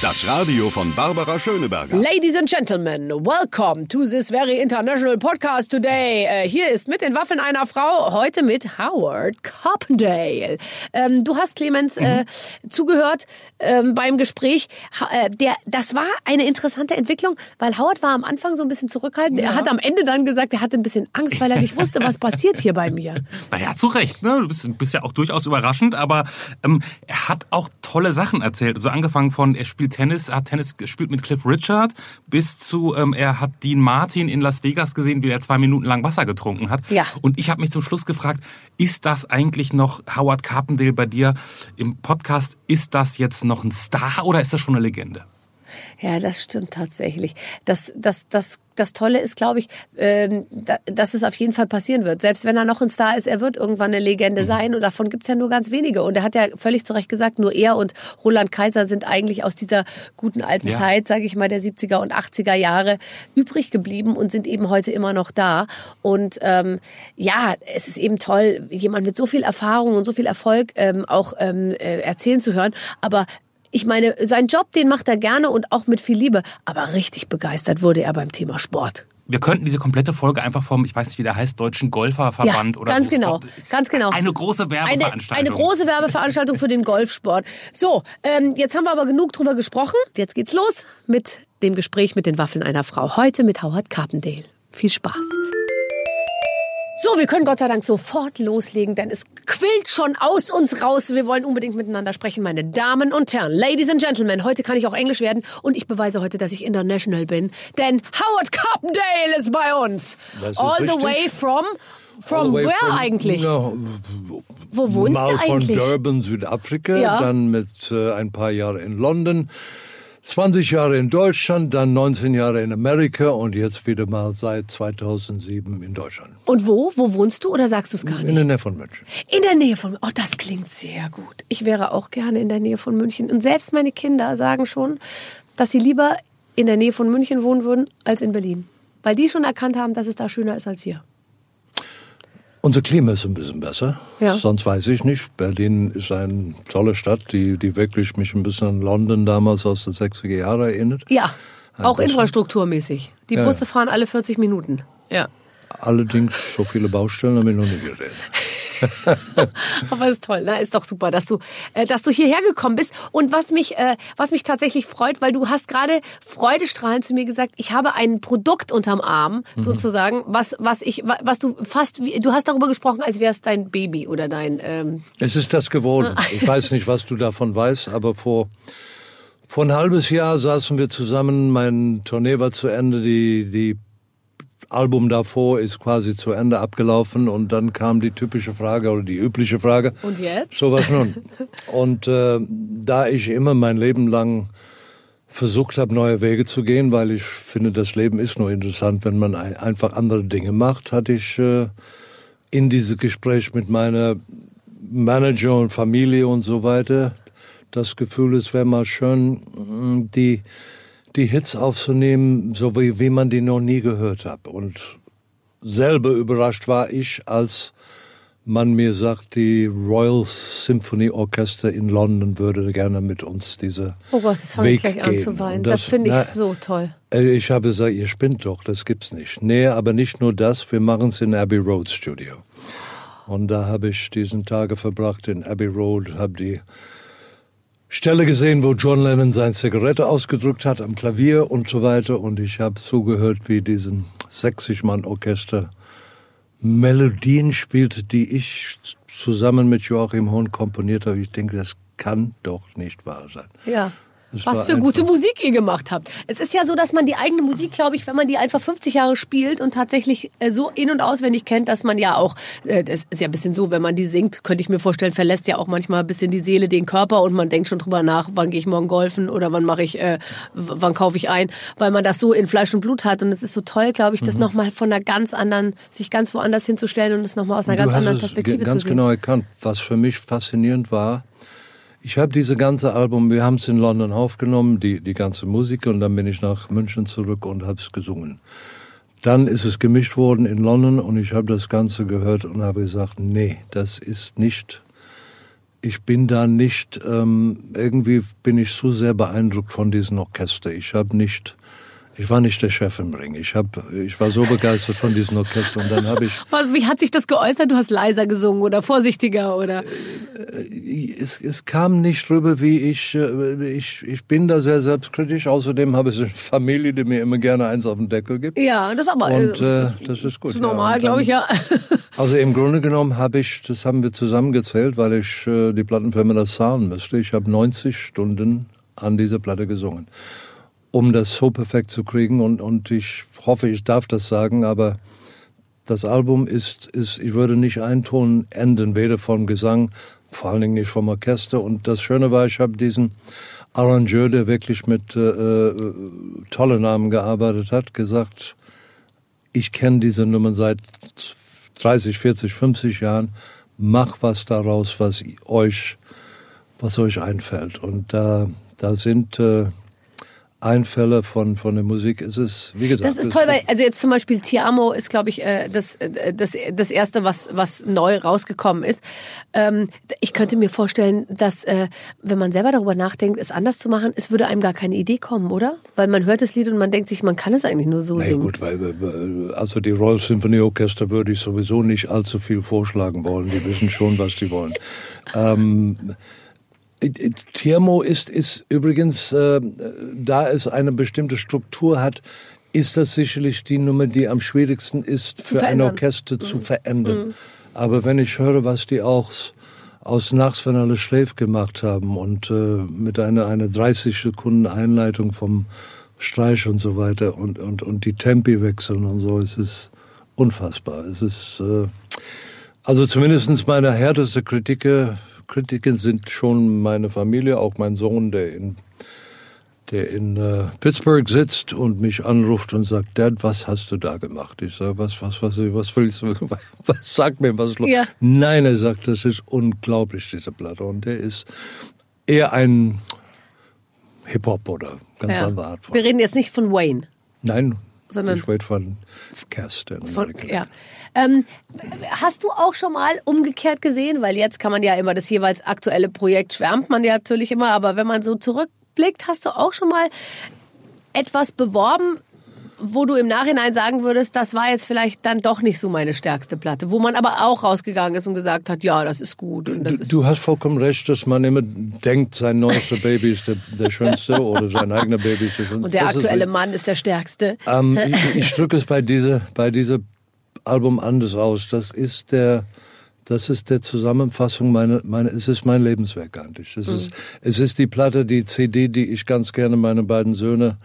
Das Radio von Barbara Schöneberger. Ladies and Gentlemen, welcome to this very international podcast today. Äh, hier ist mit den Waffen einer Frau, heute mit Howard Carpendale. Ähm, du hast Clemens äh, mhm. zugehört ähm, beim Gespräch. Ha, äh, der, das war eine interessante Entwicklung, weil Howard war am Anfang so ein bisschen zurückhaltend. Ja. Er hat am Ende dann gesagt, er hatte ein bisschen Angst, weil er nicht wusste, was passiert hier bei mir. Naja, zu Recht. Ne? Du bist, bist ja auch durchaus überraschend, aber ähm, er hat auch tolle Sachen erzählt. Also angefangen von, er spielt Tennis, er hat Tennis gespielt mit Cliff Richard, bis zu, ähm, er hat Dean Martin in Las Vegas gesehen, wie er zwei Minuten lang Wasser getrunken hat. Ja. Und ich habe mich zum Schluss gefragt, ist das eigentlich noch Howard Carpendale bei dir im Podcast? Ist das jetzt noch ein Star oder ist das schon eine Legende? Ja, das stimmt tatsächlich. Das, das, das, das Tolle ist, glaube ich, ähm, dass es auf jeden Fall passieren wird. Selbst wenn er noch ein Star ist, er wird irgendwann eine Legende mhm. sein. Und davon gibt's ja nur ganz wenige. Und er hat ja völlig zu Recht gesagt, nur er und Roland Kaiser sind eigentlich aus dieser guten alten ja. Zeit, sage ich mal, der 70er und 80er Jahre übrig geblieben und sind eben heute immer noch da. Und ähm, ja, es ist eben toll, jemand mit so viel Erfahrung und so viel Erfolg ähm, auch ähm, äh, erzählen zu hören. Aber ich meine, seinen Job, den macht er gerne und auch mit viel Liebe. Aber richtig begeistert wurde er beim Thema Sport. Wir könnten diese komplette Folge einfach vom, ich weiß nicht, wie der heißt, Deutschen Golferverband ja, oder ganz so. Genau, ganz genau. Eine große Werbeveranstaltung. Eine, eine große Werbeveranstaltung für den Golfsport. So, ähm, jetzt haben wir aber genug drüber gesprochen. Jetzt geht's los mit dem Gespräch mit den Waffeln einer Frau. Heute mit Howard Carpendale. Viel Spaß. So, wir können Gott sei Dank sofort loslegen, denn es quillt schon aus uns raus. Wir wollen unbedingt miteinander sprechen, meine Damen und Herren, Ladies and Gentlemen. Heute kann ich auch Englisch werden und ich beweise heute, dass ich international bin, denn Howard Carpendale ist bei uns. All the richtig. way from From where from, eigentlich? No, Wo wohnst mal du eigentlich? von Durban, Südafrika, ja. dann mit äh, ein paar Jahren in London 20 Jahre in Deutschland, dann 19 Jahre in Amerika und jetzt wieder mal seit 2007 in Deutschland. Und wo? Wo wohnst du oder sagst du es gar nicht? In der Nähe von München. In der Nähe von Oh, das klingt sehr gut. Ich wäre auch gerne in der Nähe von München. Und selbst meine Kinder sagen schon, dass sie lieber in der Nähe von München wohnen würden als in Berlin. Weil die schon erkannt haben, dass es da schöner ist als hier. Unser Klima ist ein bisschen besser. Ja. Sonst weiß ich nicht. Berlin ist eine tolle Stadt, die, die wirklich mich ein bisschen an London damals aus den 60er Jahren erinnert. Ja, ein auch bisschen. infrastrukturmäßig. Die ja. Busse fahren alle 40 Minuten. Ja. Allerdings so viele Baustellen habe ich noch nie gesehen. Aber ist toll, ne? Ist doch super, dass du, äh, dass du hierher gekommen bist. Und was mich, äh, was mich tatsächlich freut, weil du hast gerade freudestrahlend zu mir gesagt, ich habe ein Produkt unterm Arm, mhm. sozusagen, was, was ich, was du fast, du hast darüber gesprochen, als wäre es dein Baby oder dein. Ähm es ist das geworden. Ich weiß nicht, was du davon weißt, aber vor vor ein halbes Jahr saßen wir zusammen, mein Tournee war zu Ende, die, die Album davor ist quasi zu Ende abgelaufen und dann kam die typische Frage oder die übliche Frage. Und jetzt? So was nun. und äh, da ich immer mein Leben lang versucht habe, neue Wege zu gehen, weil ich finde, das Leben ist nur interessant, wenn man ein, einfach andere Dinge macht, hatte ich äh, in dieses Gespräch mit meiner Manager und Familie und so weiter das Gefühl, es wäre mal schön, die die Hits aufzunehmen, so wie, wie man die noch nie gehört hat. Und selber überrascht war ich, als man mir sagt, die Royal Symphony Orchester in London würde gerne mit uns diese Oh Gott, das fange ich gleich an zu weinen. Das, das finde ich na, so toll. Äh, ich habe gesagt, ihr spinnt doch, das gibt's nicht. Nee, aber nicht nur das, wir machen es in Abbey Road Studio. Und da habe ich diesen Tage verbracht in Abbey Road, habe die Stelle gesehen, wo John Lennon seine Zigarette ausgedrückt hat am Klavier und so weiter. Und ich habe zugehört, wie diesen 60-Mann-Orchester Melodien spielte, die ich zusammen mit Joachim Hohn komponiert habe. Ich denke, das kann doch nicht wahr sein. Ja. Was für gute Musik ihr gemacht habt. Es ist ja so, dass man die eigene Musik, glaube ich, wenn man die einfach 50 Jahre spielt und tatsächlich äh, so in- und auswendig kennt, dass man ja auch, äh, das ist ja ein bisschen so, wenn man die singt, könnte ich mir vorstellen, verlässt ja auch manchmal ein bisschen die Seele den Körper und man denkt schon drüber nach, wann gehe ich morgen golfen oder wann mache ich, äh, wann kaufe ich ein, weil man das so in Fleisch und Blut hat. Und es ist so toll, glaube ich, das mhm. nochmal von einer ganz anderen, sich ganz woanders hinzustellen und es nochmal aus einer ganz anderen Perspektive zu sehen. Ganz genau erkannt. Was für mich faszinierend war, ich habe diese ganze Album, wir haben es in London aufgenommen, die, die ganze Musik, und dann bin ich nach München zurück und habe es gesungen. dann ist es gemischt worden in London und ich habe das Ganze gehört und habe gesagt, nee, das ist nicht, ich bin da nicht, ähm, irgendwie bin ich zu sehr beeindruckt von diesem Orchester. Ich habe nicht ich war nicht der Chef im Ring. Ich, hab, ich war so begeistert von diesem Orchester und dann habe ich. Wie hat sich das geäußert? Du hast leiser gesungen oder vorsichtiger oder? Äh, es, es kam nicht rüber, wie ich, äh, ich. Ich bin da sehr selbstkritisch. Außerdem habe ich eine Familie, die mir immer gerne eins auf den Deckel gibt. Ja, das aber. Und äh, das, das, ist gut. Das ist normal, ja, glaube ich, ja. Also im Grunde genommen habe ich, das haben wir zusammengezählt, weil ich äh, die Plattenfirma das zahlen müsste. Ich habe 90 Stunden an dieser Platte gesungen um das so perfekt zu kriegen. Und, und ich hoffe, ich darf das sagen, aber das Album ist, ist, ich würde nicht einen Ton enden, weder vom Gesang, vor allen Dingen nicht vom Orchester. Und das Schöne war, ich habe diesen Arrangeur, der wirklich mit äh, äh tollen Namen gearbeitet hat, gesagt, ich kenne diese Nummern seit 30, 40, 50 Jahren. Mach was daraus, was euch, was euch einfällt. Und da, da sind äh, Einfälle von, von der Musik ist es, wie gesagt. Das ist toll, weil, also jetzt zum Beispiel Tiamo ist, glaube ich, äh, das, äh, das, das erste, was, was neu rausgekommen ist. Ähm, ich könnte mir vorstellen, dass, äh, wenn man selber darüber nachdenkt, es anders zu machen, es würde einem gar keine Idee kommen, oder? Weil man hört das Lied und man denkt sich, man kann es eigentlich nur so naja, singen. gut, weil, also die Royal Symphony Orchester würde ich sowieso nicht allzu viel vorschlagen wollen. Die wissen schon, was die wollen. ähm, Thermo ist, ist übrigens, äh, da es eine bestimmte Struktur hat, ist das sicherlich die Nummer, die am schwierigsten ist zu für verändern. ein Orchester mhm. zu verändern. Mhm. Aber wenn ich höre, was die auch aus Nachts, wenn alle schläft gemacht haben und äh, mit einer, einer 30 Sekunden Einleitung vom Streich und so weiter und, und, und die Tempi wechseln und so, es ist unfassbar. Es ist, äh, also zumindestens meine härteste Kritiker Kritiken sind schon meine Familie, auch mein Sohn, der in, der in äh, Pittsburgh sitzt und mich anruft und sagt, Dad, was hast du da gemacht? Ich sage, was, was, was, was willst du, was, sag mir, was ist los? Ja. Nein, er sagt, das ist unglaublich, diese Platte. Und der ist eher ein Hip-Hop oder ganz ja. andere Art von. Wir reden jetzt nicht von Wayne. Nein, sondern ich rede von Cass. Von, ja. Ähm, hast du auch schon mal umgekehrt gesehen, weil jetzt kann man ja immer das jeweils aktuelle Projekt schwärmt man ja natürlich immer, aber wenn man so zurückblickt, hast du auch schon mal etwas beworben, wo du im Nachhinein sagen würdest, das war jetzt vielleicht dann doch nicht so meine stärkste Platte, wo man aber auch rausgegangen ist und gesagt hat, ja, das ist gut. Und das du, ist du hast vollkommen recht, dass man immer denkt, sein neuester Baby ist der, der schönste oder sein eigener Baby ist der schönste. Und der das aktuelle ist, Mann ist der stärkste. Ähm, ich, ich drücke es bei dieser, bei dieser Album anders aus. Das ist der, das ist der Zusammenfassung meiner, meine, es ist mein Lebenswerk eigentlich. Es, mhm. ist, es ist die Platte, die CD, die ich ganz gerne meine beiden Söhne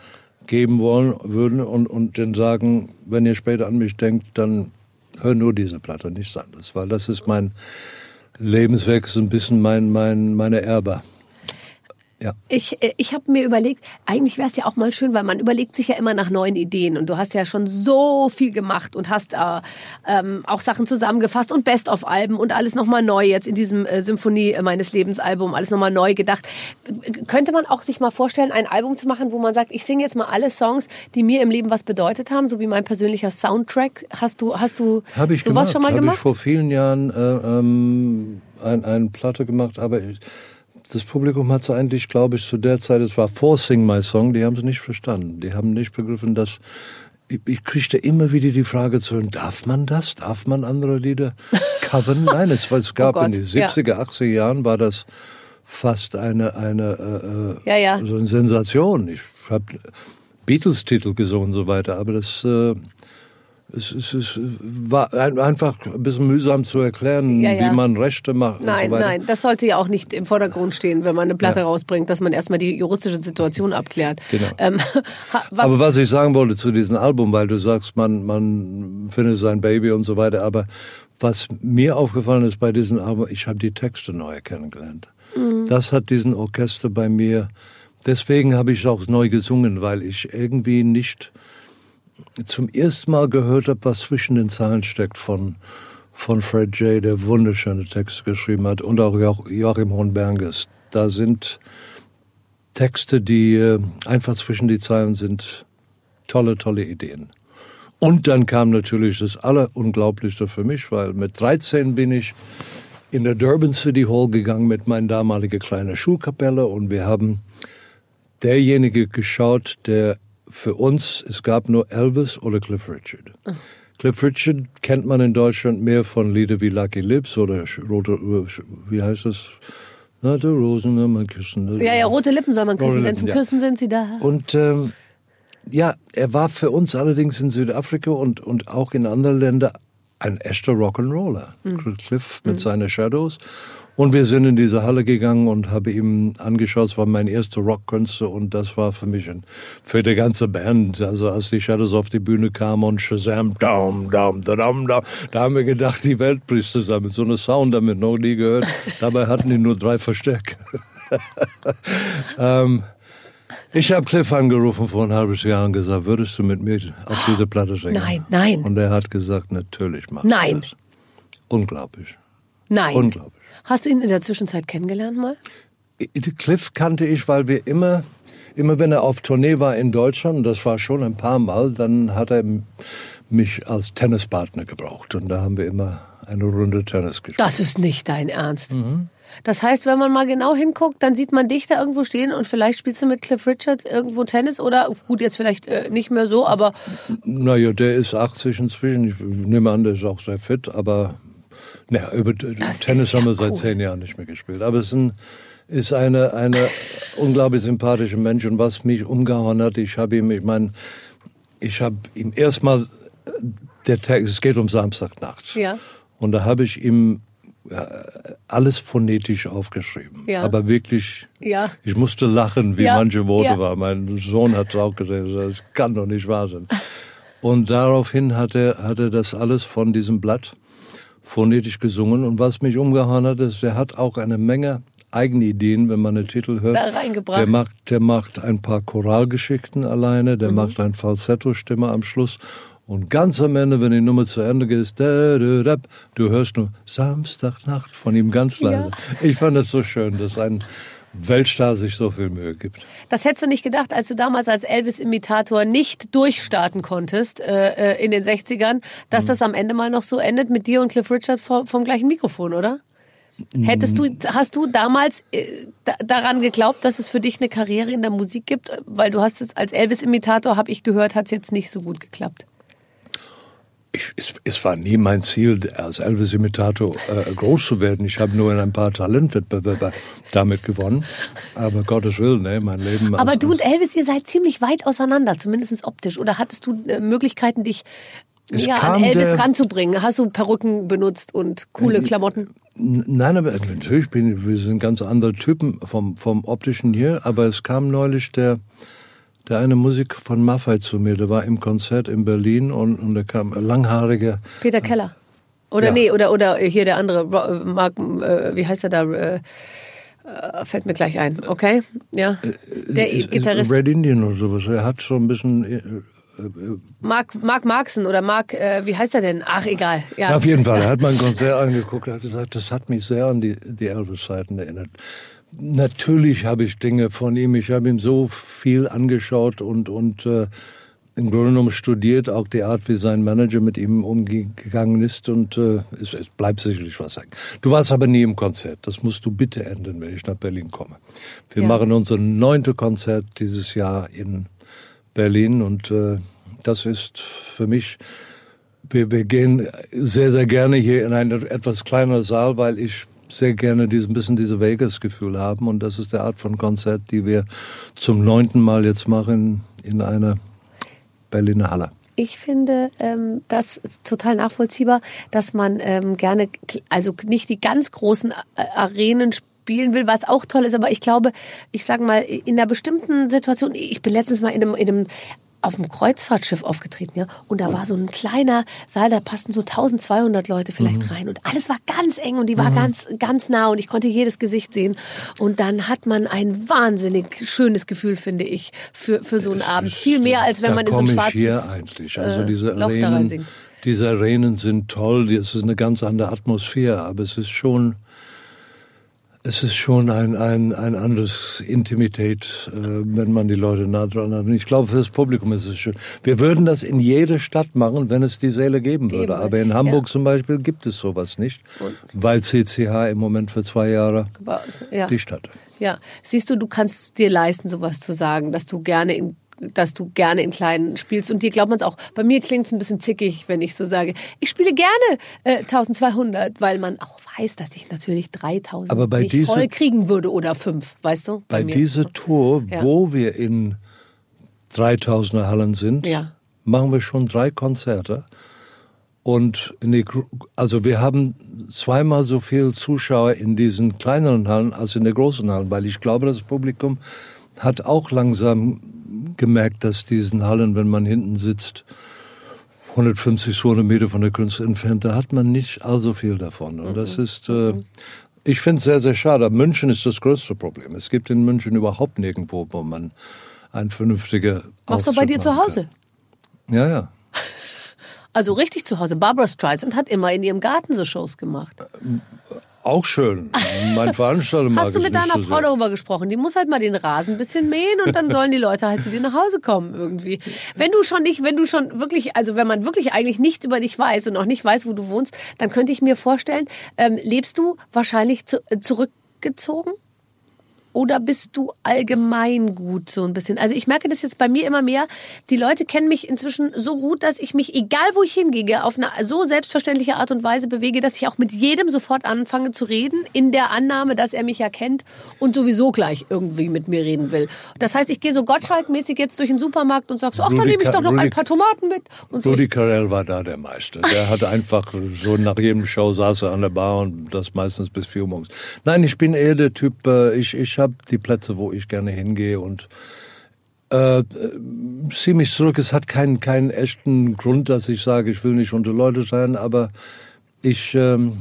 geben wollen würden und, und dann sagen, wenn ihr später an mich denkt, dann hör nur diese Platte, nichts anderes, weil das ist mein Lebenswerk, so ein bisschen mein, mein, meine Erbe. Ja. Ich, äh, ich habe mir überlegt, eigentlich wäre es ja auch mal schön, weil man überlegt sich ja immer nach neuen Ideen und du hast ja schon so viel gemacht und hast äh, ähm, auch Sachen zusammengefasst und Best-of-Alben und alles nochmal neu jetzt in diesem äh, Symphonie meines Lebens-Album, alles nochmal neu gedacht. Könnte man auch sich mal vorstellen, ein Album zu machen, wo man sagt, ich singe jetzt mal alle Songs, die mir im Leben was bedeutet haben, so wie mein persönlicher Soundtrack. Hast du, hast du hab ich sowas gemacht. schon mal hab gemacht? Ich vor vielen Jahren äh, ähm, ein, eine Platte gemacht, aber ich, das Publikum hat es eigentlich, glaube ich, zu der Zeit, es war vor Sing My Song, die haben es nicht verstanden. Die haben nicht begriffen, dass ich, ich kriegte immer wieder die Frage zu hören, darf man das? Darf man andere Lieder covern? Nein, es, es oh gab oh in den 70er, ja. 80er Jahren war das fast eine, eine, äh, ja, ja. So eine Sensation. Ich habe Beatles-Titel gesungen und so weiter, aber das... Äh, es, es, es war einfach ein bisschen mühsam zu erklären, ja, ja. wie man Rechte macht. Nein, so nein, das sollte ja auch nicht im Vordergrund stehen, wenn man eine Platte ja. rausbringt, dass man erstmal die juristische Situation abklärt. Genau. Ähm, was aber was ich sagen wollte zu diesem Album, weil du sagst, man, man findet sein Baby und so weiter, aber was mir aufgefallen ist bei diesem Album, ich habe die Texte neu kennengelernt. Mhm. Das hat diesen Orchester bei mir, deswegen habe ich auch neu gesungen, weil ich irgendwie nicht zum ersten Mal gehört habe, was zwischen den Zeilen steckt von, von Fred J., der wunderschöne Texte geschrieben hat, und auch Joachim Hornberges. Da sind Texte, die äh, einfach zwischen die Zeilen sind tolle, tolle Ideen. Und dann kam natürlich das Allerunglaublichste für mich, weil mit 13 bin ich in der Durban City Hall gegangen mit meiner damaligen kleinen Schulkapelle und wir haben derjenige geschaut, der für uns, es gab nur Elvis oder Cliff Richard. Cliff Richard kennt man in Deutschland mehr von Lieder wie Lucky Lips oder Rote, wie heißt das? Na, die Rosen, ne, man küssen. Ja, ja, rote Lippen soll man küssen, Rote denn zum Lippen, ja. Küssen sind sie da. Und ähm, ja, er war für uns allerdings in Südafrika und, und auch in anderen Ländern ein echter Rock'n'Roller. Cliff mit seinen Shadows. Und wir sind in diese Halle gegangen und habe ihm angeschaut, es war mein erster Rockkonzert und das war für mich ein, für die ganze Band. Also als die Shadows auf die Bühne kamen und Shazam, dam, dam, da, dam, dam, da haben wir gedacht, die Welt bricht zusammen. So eine Sound damit noch nie gehört. Dabei hatten die nur drei Verstärker. ähm, ich habe Cliff angerufen vor ein halbes Jahr und gesagt, würdest du mit mir auf diese Platte singen? Nein, nein. Und er hat gesagt, natürlich mach Nein. das. Unglaublich. Nein. Unglaublich. Hast du ihn in der Zwischenzeit kennengelernt mal? Cliff kannte ich, weil wir immer, immer wenn er auf Tournee war in Deutschland, und das war schon ein paar Mal, dann hat er mich als Tennispartner gebraucht. Und da haben wir immer eine Runde Tennis gespielt. Das ist nicht dein Ernst. Das heißt, wenn man mal genau hinguckt, dann sieht man dich da irgendwo stehen und vielleicht spielst du mit Cliff Richard irgendwo Tennis oder gut, jetzt vielleicht äh, nicht mehr so, aber Naja, der ist 80 inzwischen. Ich nehme an, der ist auch sehr fit, aber naja, über Das Tennis ja haben wir seit cool. zehn Jahren nicht mehr gespielt. Aber es ist, ein, ist eine, eine unglaublich sympathische Mensch. Und was mich umgehauen hat, ich habe ihm, ich meine, ich habe ihm erstmal, äh, der Text, es geht um Samstagnacht. Ja. Und da habe ich ihm äh, alles phonetisch aufgeschrieben. Ja. Aber wirklich, Ja. ich musste lachen, wie Ja, manche Worte ja. waren. Mein Sohn hat es auch gesehen, das kann doch nicht wahr sein. Und daraufhin hat er, hat er das alles von diesem Blatt phonetisch gesungen. Und was mich umgehauen hat, ist, er hat auch eine Menge eigene Ideen, wenn man den Titel hört. Da reingebracht. Der macht, der macht ein paar Choralgeschichten alleine, Mhm. der macht ein Falsetto-Stimme am Schluss. Und ganz am Ende, wenn die Nummer zu Ende geht, du hörst nur Samstagnacht von ihm ganz leise. Ich fand das so schön, dass ein Weltstar sich so viel Mühe gibt. das hättest du nicht gedacht, als du damals als Elvis-Imitator nicht durchstarten konntest äh, äh, in den 60ern, dass das am Ende mal noch so endet mit dir und Cliff Richard vom, vom gleichen Mikrofon, oder? Hättest du, hast du damals äh, da, daran geglaubt, dass es für dich eine Karriere in der Musik gibt? Weil du hast es als Elvis-Imitator, habe ich gehört, hat es jetzt nicht so gut geklappt. Ich, es, es war nie mein Ziel, als Elvis-Imitator äh, groß zu werden. Ich habe nur in ein paar Talentwettbewerbe damit gewonnen. Aber Gottes Willen, ne, mein Leben. Aber du und Elvis, ihr seid ziemlich weit auseinander, zumindest optisch. Oder hattest du äh, Möglichkeiten, dich Es ja, an Elvis der- ranzubringen? Hast du Perücken benutzt und coole Klamotten? Nein, aber natürlich bin wir sind ganz andere Typen vom, vom optischen hier, aber es kam neulich der, der eine Musik von Maffei zu mir, der war im Konzert in Berlin und, und da kam ein langhaariger, Peter Keller. Oder Ja. nee, oder, oder hier der andere, äh, Mark, äh, wie heißt er da? Äh, äh, fällt mir gleich ein, okay? Ja. Der ist- ist Gitarrist. Red Indian oder sowas, er hat so ein bisschen, äh, Mark, Mark Marksen oder Mark, äh, wie heißt er denn? Ach, egal. Ja. auf jeden Fall, er hat mein Konzert angeguckt, er hat gesagt, das hat mich sehr an die, die Elvis-Zeiten erinnert. Natürlich habe ich Dinge von ihm, ich habe ihm so viel angeschaut und, und äh, im Grunde genommen studiert, auch die Art, wie sein Manager mit ihm umgegangen ist und äh, es, es bleibt sicherlich was sagen. Du warst aber nie im Konzert, das musst du bitte ändern, wenn ich nach Berlin komme. Wir Ja. machen unser neunte Konzert dieses Jahr in Berlin und äh, das ist für mich wir, wir gehen sehr, sehr gerne hier in einen etwas kleineren Saal, weil ich sehr gerne diesen bisschen diese Vegas-Gefühl haben. Und das ist der Art von Konzert, die wir zum neunten Mal jetzt machen in einer Berliner Halle. Ich finde ähm, das total nachvollziehbar, dass man ähm, gerne, also nicht die ganz großen Arenen spielen will, was auch toll ist, aber ich glaube, ich sage mal, in einer bestimmten Situation, ich bin letztens mal in einem, in einem auf dem Kreuzfahrtschiff aufgetreten, ja, und da war so ein kleiner Saal, da passten so 1200 Leute vielleicht rein und alles war ganz eng und die war ganz, ganz nah und ich konnte jedes Gesicht sehen und dann hat man ein wahnsinnig schönes Gefühl, finde ich, für, für so einen Abend. ist- Viel mehr, als wenn man in so ein schwarzes hier eigentlich. Also äh, diese Arenen, diese Arenen sind toll. Es ist eine ganz andere Atmosphäre, aber es ist schon Es ist schon ein, ein, ein anderes Intimität, äh, wenn man die Leute nah dran hat. Und ich glaube, für das Publikum ist es schön. Wir würden das in jeder Stadt machen, wenn es die Säle geben würde. Aber in Hamburg ja. zum Beispiel gibt es sowas nicht, weil CCH im Moment für zwei Jahre Ja. die Stadt. Ja, siehst du, du kannst dir leisten, sowas zu sagen, dass du gerne in dass du gerne in kleinen spielst und dir glaubt man es auch. Bei mir klingt es ein bisschen zickig, wenn ich so sage, ich spiele gerne äh, 1200, weil man auch weiß, dass ich natürlich 3000 Aber bei nicht diese- voll kriegen würde oder fünf, weißt du? Bei es dieser so. Tour, Ja. wo wir in 3000er Hallen sind, Ja. machen wir schon drei Konzerte. Und die, also wir haben zweimal so viel Zuschauer in diesen kleineren Hallen als in der großen Hallen, weil ich glaube, das Publikum hat auch langsam gemerkt, dass diesen Hallen, wenn man hinten sitzt, 150, 200 Meter von der Künstler entfernt, da hat man nicht allzu viel davon. Und das Mhm. ist, äh, ich finde es sehr, sehr schade. München ist das größte Problem. Es gibt in München überhaupt nirgendwo, wo man ein vernünftiger Machst du bei dir zu Hause? Kann. Ja, ja. Also richtig zu Hause. Barbara Streisand hat immer in ihrem Garten so Shows gemacht. Auch schön. Mein Veranstalter mag Hast du mit deiner so Frau sehr. darüber gesprochen? Die muss halt mal den Rasen ein bisschen mähen und dann sollen die Leute halt zu dir nach Hause kommen irgendwie. Wenn du schon nicht, wenn du schon wirklich, also wenn man wirklich eigentlich nicht über dich weiß und auch nicht weiß, wo du wohnst, dann könnte ich mir vorstellen, ähm, lebst du wahrscheinlich zu, äh, zurückgezogen? Oder bist du allgemein gut so ein bisschen? Also ich merke das jetzt bei mir immer mehr. Die Leute kennen mich inzwischen so gut, dass ich mich, egal wo ich hingehe, auf eine so selbstverständliche Art und Weise bewege, dass ich auch mit jedem sofort anfange zu reden, in der Annahme, dass er mich ja kennt und sowieso gleich irgendwie mit mir reden will. Das heißt, ich gehe so gottschalkmäßig jetzt durch den Supermarkt und sag so, ach, Rudi nehme ich doch noch Rudi- ein paar Tomaten mit. Und so. Rudi Carell war da der Meister. Der hat einfach so nach jedem Show saß er an der Bar und das meistens bis vier Uhr morgens. Nein, ich bin eher der Typ, äh, ich, ich habe die Plätze, wo ich gerne hingehe und äh, äh, zieh mich zurück. Es hat keinen, keinen echten Grund, dass ich sage, ich will nicht unter Leute sein, aber ich, ähm,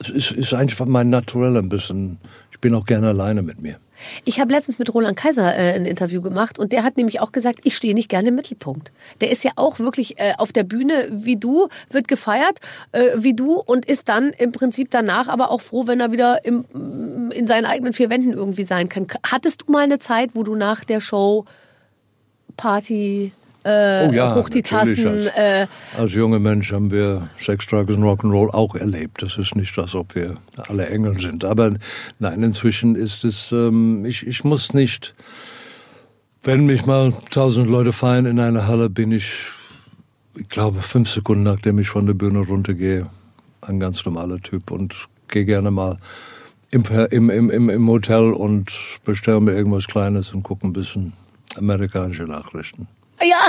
es ist, ist einfach mein Naturell ein bisschen. Ich bin auch gerne alleine mit mir. Ich habe letztens mit Roland Kaiser äh, ein Interview gemacht und der hat nämlich auch gesagt, ich stehe nicht gerne im Mittelpunkt. Der ist ja auch wirklich äh, auf der Bühne wie du, wird gefeiert äh, wie du und ist dann im Prinzip danach aber auch froh, wenn er wieder im, in seinen eigenen vier Wänden irgendwie sein kann. Hattest du mal eine Zeit, wo du nach der Show Party äh, Oh ja, hoch die. Tassen, Als, äh, als junger Mensch haben wir Sex, Drugs und Rock'n'Roll auch erlebt. Das ist nicht, als ob wir alle Engel sind. Aber nein, inzwischen ist es, ähm, ich, ich muss nicht, wenn mich mal tausend Leute feiern in einer Halle, bin ich, ich glaube, fünf Sekunden nachdem ich von der Bühne runtergehe, ein ganz normaler Typ und gehe gerne mal im, im, im, im, im Hotel und bestelle mir irgendwas Kleines und gucke ein bisschen amerikanische Nachrichten. Ja,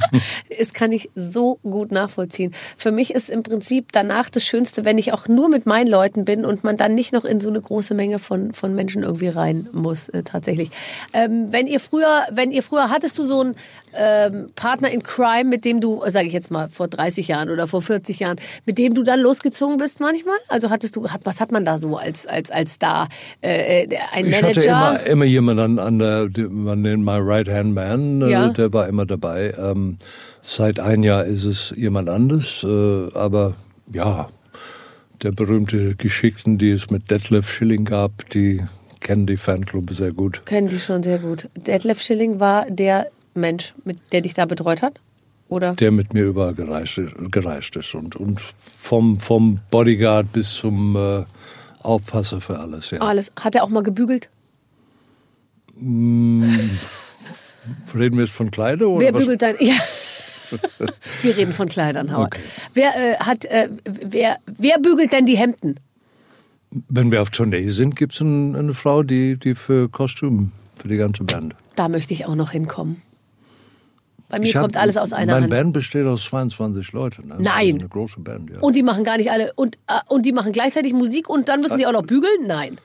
das kann ich so gut nachvollziehen. Für mich ist im Prinzip danach das Schönste, wenn ich auch nur mit meinen Leuten bin und man dann nicht noch in so eine große Menge von, von Menschen irgendwie rein muss, äh, tatsächlich. Ähm, wenn ihr früher, wenn ihr früher, hattest du so einen ähm, Partner in Crime, mit dem du, sage ich jetzt mal, vor 30 Jahren oder vor 40 Jahren, mit dem du dann losgezogen bist manchmal? Also hattest du, was hat man da so als, als, als Star? Äh, äh, ein Ich Manager? hatte immer, immer jemanden an der, man nennt my right hand man, äh, Ja. der war immer dabei. Ähm, seit ein Jahr ist es jemand anderes, äh, aber ja, der berühmte Geschichten, die es mit Detlef Schilling gab, die kennen die Fanclub sehr gut. Kennen die schon sehr gut. Detlef Schilling war der Mensch, mit, der dich da betreut hat? Oder? Der mit mir überall gereist, ist- gereist ist und, und vom, vom Bodyguard bis zum äh, Aufpasser für alles. Ja. Alles. Hat er auch mal gebügelt? Reden wir jetzt von Kleider oder Wer was? bügelt dein. Ja. Wir reden von Kleidern, Howard. Okay. Wer, äh, hat, äh, wer, wer bügelt denn die Hemden? Wenn wir auf Tournee sind, gibt es ein, eine Frau, die, die für Kostüm, für die ganze Band. Da möchte ich auch noch hinkommen. Bei mir Ich hab- kommt alles aus einer Meine Hand. Band besteht aus 22 Leuten. Ne? Das Nein. eine große Band, ja. Und die machen gar nicht alle. Und, äh, und die machen gleichzeitig Musik und dann müssen die auch noch bügeln? Nein.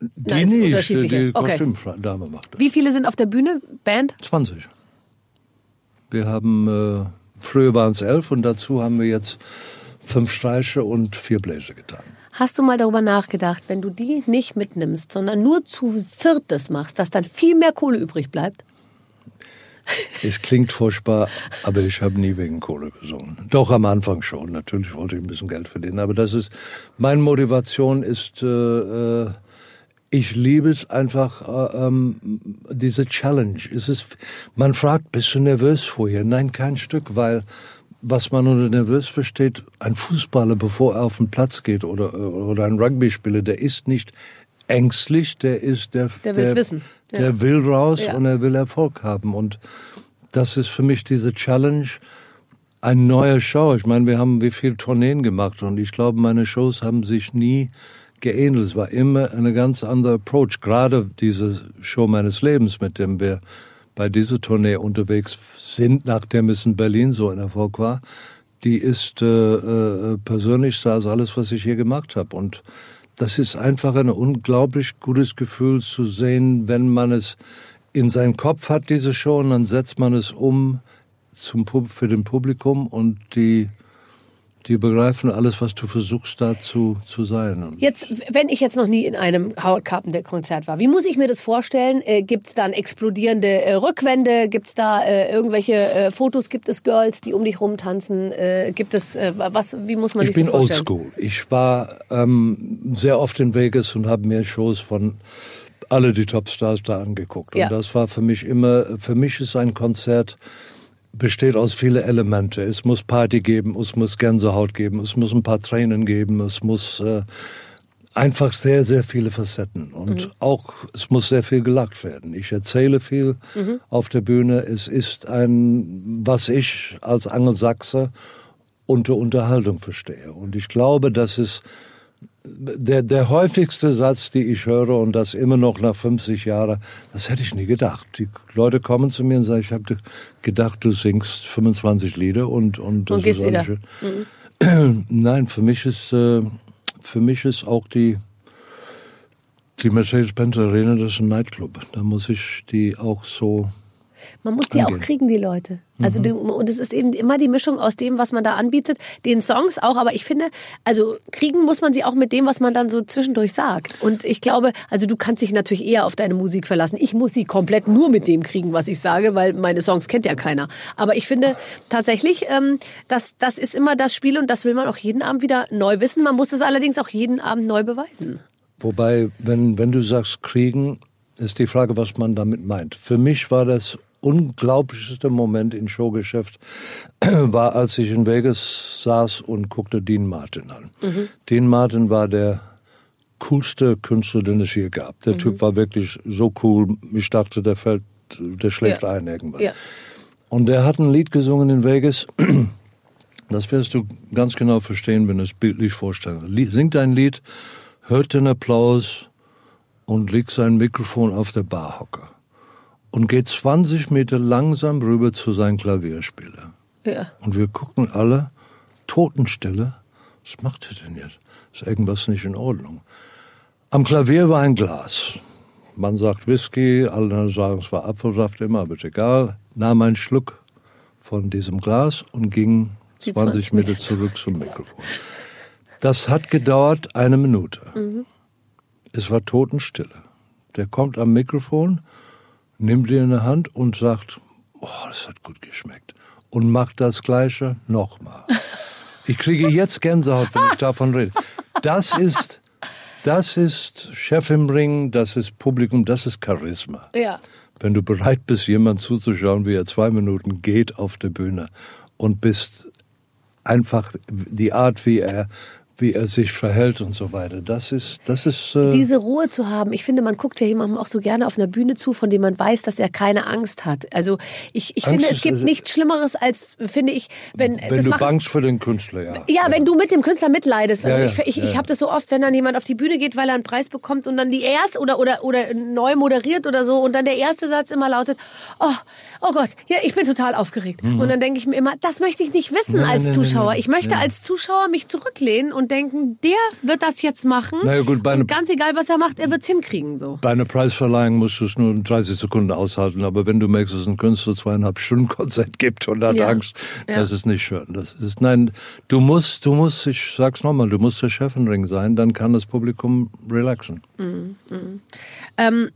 Die sind nicht, unterschiedliche. die Okay. Kostümdame macht das. Wie viele sind auf der Bühne? Band? 20. Wir haben, äh, früher waren es elf und dazu haben wir jetzt fünf Streiche und vier Bläser getan. Hast du mal darüber nachgedacht, wenn du die nicht mitnimmst, sondern nur zu viertes machst, dass dann viel mehr Kohle übrig bleibt? Es klingt furchtbar, aber ich habe nie wegen Kohle gesungen. Doch am Anfang schon. Natürlich wollte ich ein bisschen Geld verdienen, aber das ist meine Motivation ist. Äh, äh, ich liebe es einfach, äh, ähm, diese Challenge. Es ist, man fragt, bist du nervös vorher? Nein, kein Stück, weil was man unter nervös versteht, ein Fußballer, bevor er auf den Platz geht oder, oder ein Rugby-Spieler, der ist nicht ängstlich, der ist der, der, will's wissen. Ja. der will raus ja. und er will Erfolg haben. Und das ist für mich diese Challenge, ein neuer Show. Ich meine, wir haben wie viel Tourneen gemacht und ich glaube, meine Shows haben sich nie geähnelt. Es war immer eine ganz andere Approach. Gerade diese Show meines Lebens, mit dem wir bei dieser Tournee unterwegs sind, nachdem es in Berlin so ein Erfolg war, die ist äh, äh, persönlichster als alles, was ich hier gemacht habe. Und das ist einfach ein unglaublich gutes Gefühl zu sehen, wenn man es in seinem Kopf hat, diese Show, und dann setzt man es um zum, für den Publikum und die die begreifen alles, was du versuchst da zu, zu sein. Jetzt, wenn ich jetzt noch nie in einem Howard Carpenter-Konzert war, wie muss ich mir das vorstellen? Äh, gibt es dann explodierende äh, Rückwände? Gibt es da äh, irgendwelche äh, Fotos? Gibt es Girls, die um dich rumtanzen? Äh, gibt es, äh, was, wie muss man ich sich das vorstellen? Ich bin oldschool. Ich war ähm, sehr oft in Vegas und habe mir Shows von alle die Topstars da angeguckt. Ja. Und das war für mich immer, für mich ist ein Konzert, besteht aus vielen Elemente. Es muss Party geben, es muss Gänsehaut geben, es muss ein paar Tränen geben, es muss äh, einfach sehr, sehr viele Facetten. Und mhm. auch, es muss sehr viel gelacht werden. Ich erzähle viel mhm. auf der Bühne. Es ist ein, was ich als Angelsachse unter Unterhaltung verstehe. Und ich glaube, dass es der, der häufigste Satz, die ich höre und das immer noch nach 50 Jahren, das hätte ich nie gedacht. Die Leute kommen zu mir und sagen, ich habe gedacht, du singst 25 Lieder und und das und ist wieder. Mhm. Nein, für mich ist äh, für mich ist auch die die Mercedes-Benz Arena das ist ein Nightclub. Da muss ich die auch so man muss die angehen. auch kriegen, die Leute. Also mhm. die, und es ist eben immer die Mischung aus dem, was man da anbietet, den Songs auch. Aber ich finde, also kriegen muss man sie auch mit dem, was man dann so zwischendurch sagt. Und ich glaube, also du kannst dich natürlich eher auf deine Musik verlassen. Ich muss sie komplett nur mit dem kriegen, was ich sage, weil meine Songs kennt ja keiner. Aber ich finde tatsächlich, ähm, das, das ist immer das Spiel und das will man auch jeden Abend wieder neu wissen. Man muss es allerdings auch jeden Abend neu beweisen. Wobei, wenn, wenn du sagst kriegen, ist die Frage, was man damit meint. Für mich war das unglaublichste Moment im Showgeschäft war, als ich in Vegas saß und guckte Dean Martin an. Mhm. Dean Martin war der coolste Künstler, den es hier gab. Der mhm. Typ war wirklich so cool. Ich dachte, der fällt, der schläft ja. ein irgendwann. Ja. Und der hat ein Lied gesungen in Vegas. Das wirst du ganz genau verstehen, wenn du es bildlich vorstellst. Singt ein Lied, hört den Applaus und legt sein Mikrofon auf der Barhocke und geht 20 Meter langsam rüber zu seinem Klavierspieler. Ja. Und wir gucken alle, Totenstille, was macht er denn jetzt? Ist irgendwas nicht in Ordnung? Am Klavier war ein Glas. Man sagt Whisky, alle sagen, es war Apfelsaft immer, aber egal. Nahm einen Schluck von diesem Glas und ging 20, 20 Meter zurück zum Mikrofon. Das hat gedauert eine Minute. Mhm. Es war Totenstille. Der kommt am Mikrofon nimmt ihr in die Hand und sagt, oh, das hat gut geschmeckt. Und macht das Gleiche nochmal. Ich kriege jetzt Gänsehaut, wenn ich davon rede. Das ist, das ist Chef im Ring, das ist Publikum, das ist Charisma. Ja. Wenn du bereit bist, jemand zuzuschauen, wie er zwei Minuten geht auf der Bühne und bist einfach die Art, wie er wie er sich verhält und so weiter. Das ist, das ist. Äh Diese Ruhe zu haben. Ich finde, man guckt ja jemandem auch so gerne auf einer Bühne zu, von dem man weiß, dass er keine Angst hat. Also ich, ich finde, es gibt nichts Schlimmeres als, finde ich, wenn. Wenn du bangst für den Künstler, ja. Ja, ja. wenn du mit dem Künstler mitleidest. Also ja, ich, ich, ich habe das so oft, wenn dann jemand auf die Bühne geht, weil er einen Preis bekommt und dann die erste oder oder oder neu moderiert oder so und dann der erste Satz immer lautet, oh oh Gott, ja, ich bin total aufgeregt. Mhm. Und dann denke ich mir immer, das möchte ich nicht wissen nein, als nein, Zuschauer. Nein, ich möchte als Zuschauer mich zurücklehnen und denken, der wird das jetzt machen. Na ja, gut, bei und ganz egal, was er macht, er wird es hinkriegen. So. Bei einer Preisverleihung musst du es nur 30 Sekunden aushalten. Aber wenn du merkst, dass ein Künstler zweieinhalb Stunden Konzert gibt und hat ja. Angst, ja. das ist nicht schön. Das ist, nein, du musst, du musst, ich sag's nochmal, du musst der Chef im Ring sein, dann kann das Publikum relaxen. Mhm. Mhm. Ähm,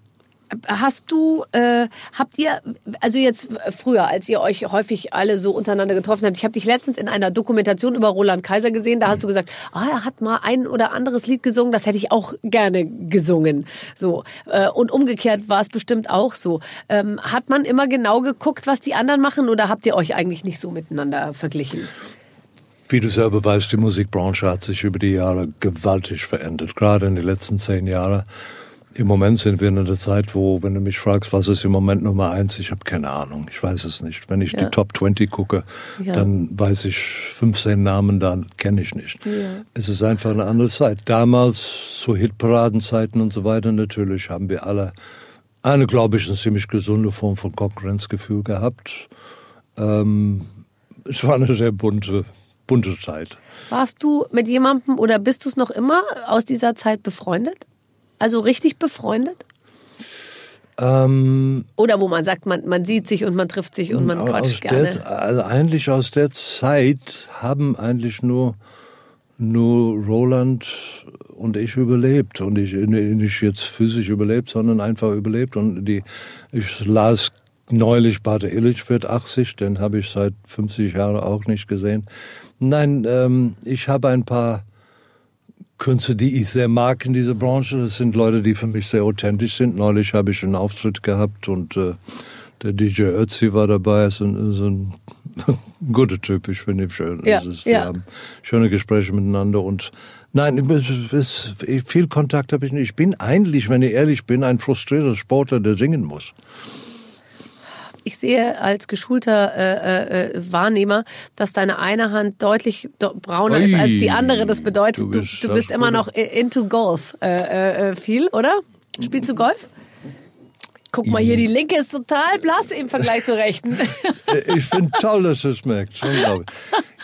Hast du, äh, habt ihr, also jetzt früher, als ihr euch häufig alle so untereinander getroffen habt, ich habe dich letztens in einer Dokumentation über Roland Kaiser gesehen, da hast du gesagt, ah, er hat mal ein oder anderes Lied gesungen, das hätte ich auch gerne gesungen. So äh, und umgekehrt war es bestimmt auch so. Ähm, hat man immer genau geguckt, was die anderen machen, oder habt ihr euch eigentlich nicht so miteinander verglichen? Wie du selber weißt, die Musikbranche hat sich über die Jahre gewaltig verändert, gerade in den letzten zehn Jahren. Im Moment sind wir in einer Zeit, wo, wenn du mich fragst, was ist im Moment Nummer eins, ich habe keine Ahnung. Ich weiß es nicht. Wenn ich ja. die Top 20 gucke, ja. dann weiß ich 15 Namen, da kenne ich nicht. Ja. Es ist einfach eine andere Zeit. Damals, zu Hitparadenzeiten und so weiter, natürlich haben wir alle eine, glaube ich, eine ziemlich gesunde Form von Konkurrenzgefühl gehabt. Ähm, es war eine sehr bunte, bunte Zeit. Warst du mit jemandem oder bist du es noch immer aus dieser Zeit befreundet? Also richtig befreundet? Ähm, Oder wo man sagt, man, man sieht sich und man trifft sich und man quatscht gerne. Der, also eigentlich aus der Zeit haben eigentlich nur, nur Roland und ich überlebt. Und ich nicht jetzt physisch überlebt, sondern einfach überlebt. Und die, ich las neulich, Bate Illich wird 80, den habe ich seit 50 Jahren auch nicht gesehen. Nein, ähm, ich habe ein paar Künstler, die ich sehr mag in dieser Branche. Das sind Leute, die für mich sehr authentisch sind. Neulich habe ich einen Auftritt gehabt und äh, der DJ Ötzi war dabei. Ist ein, ist ein guter Typ, ich finde ihn schön. Ja, ist, ja. Wir haben schöne Gespräche miteinander und nein, es, viel Kontakt habe ich nicht. Ich bin eigentlich, wenn ich ehrlich bin, ein frustrierter Sportler, der singen muss ich sehe als geschulter äh, äh, Wahrnehmer, dass deine eine Hand deutlich brauner Ui, ist als die andere. Das bedeutet, du bist, du, du bist immer noch into Golf äh, äh, äh, viel, oder? Spielst du Golf? Guck mal hier, die linke ist total blass im Vergleich zur rechten. Ich finde toll, dass du es merkst. Schon.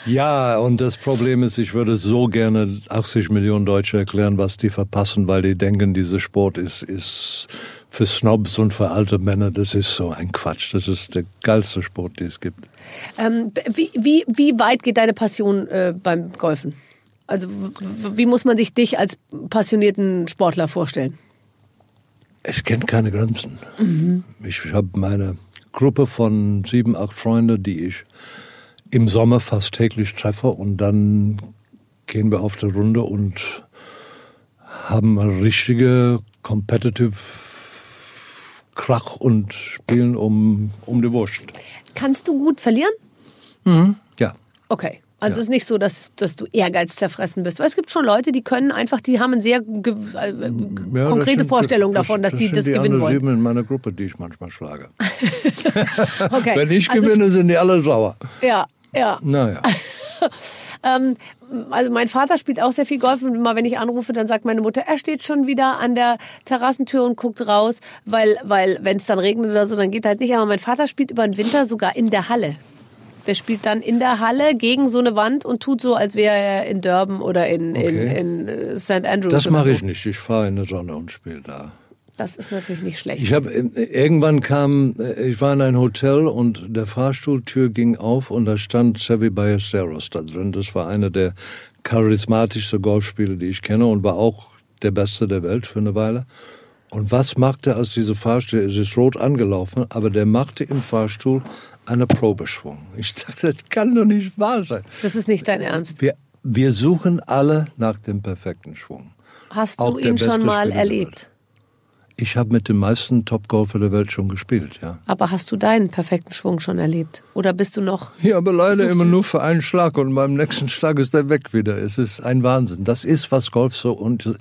Ja, und das Problem ist, ich würde so gerne 80 Millionen Deutsche erklären, was die verpassen, weil die denken, dieser Sport ist, ist für Snobs und für alte Männer, das ist so ein Quatsch. Das ist der geilste Sport, den es gibt. Ähm, wie, wie, wie weit geht deine Passion äh, beim Golfen? Also wie muss man sich dich als passionierten Sportler vorstellen? Es kennt keine Grenzen. Mhm. Ich habe meine Gruppe von sieben, acht Freunden, die ich im Sommer fast täglich treffe und dann gehen wir auf der Runde und haben eine richtige competitive Krach und spielen um, um die Wurst. Kannst du gut verlieren? Mhm. Ja. Okay. Also ja. es ist nicht so, dass, dass du Ehrgeiz zerfressen bist. Weil es gibt schon Leute, die können einfach, die haben eine sehr äh, ja, konkrete das Vorstellung das, davon, dass das sie das gewinnen wollen. Das in meiner Gruppe, die ich manchmal schlage. okay. Wenn ich also gewinne, sind die alle sauer. Ja, ja. Naja. ähm, also mein Vater spielt auch sehr viel Golf und immer wenn ich anrufe, dann sagt meine Mutter, er steht schon wieder an der Terrassentür und guckt raus, weil, weil wenn es dann regnet oder so, dann geht halt nicht. Aber mein Vater spielt über den Winter sogar in der Halle. Der spielt dann in der Halle gegen so eine Wand und tut so, als wäre er in Durban oder in, okay. in, in äh, St. Andrews. Das mache so. ich nicht. Ich fahre in der Sonne und spiele da. Das ist natürlich nicht schlecht. Ich habe äh, irgendwann kam, äh, ich war in ein Hotel und der Fahrstuhltür ging auf und da stand Sevi Ballesteros da drin. Das war einer der charismatischsten Golfspieler, die ich kenne und war auch der Beste der Welt für eine Weile. Und was machte aus dieser Fahrstuhl? Es ist rot angelaufen, aber der machte im Fahrstuhl einen Probeschwung. Ich dachte, das kann doch nicht wahr sein. Das ist nicht dein Ernst. Wir, wir suchen alle nach dem perfekten Schwung. Hast du ihn schon mal erlebt? Ich habe mit den meisten Topgolfer der Welt schon gespielt, ja. Aber hast du deinen perfekten Schwung schon erlebt? Oder bist du noch? Ja, aber leider immer nur für einen Schlag und beim nächsten Schlag ist er weg wieder. Es ist ein Wahnsinn. Das ist, was Golf so und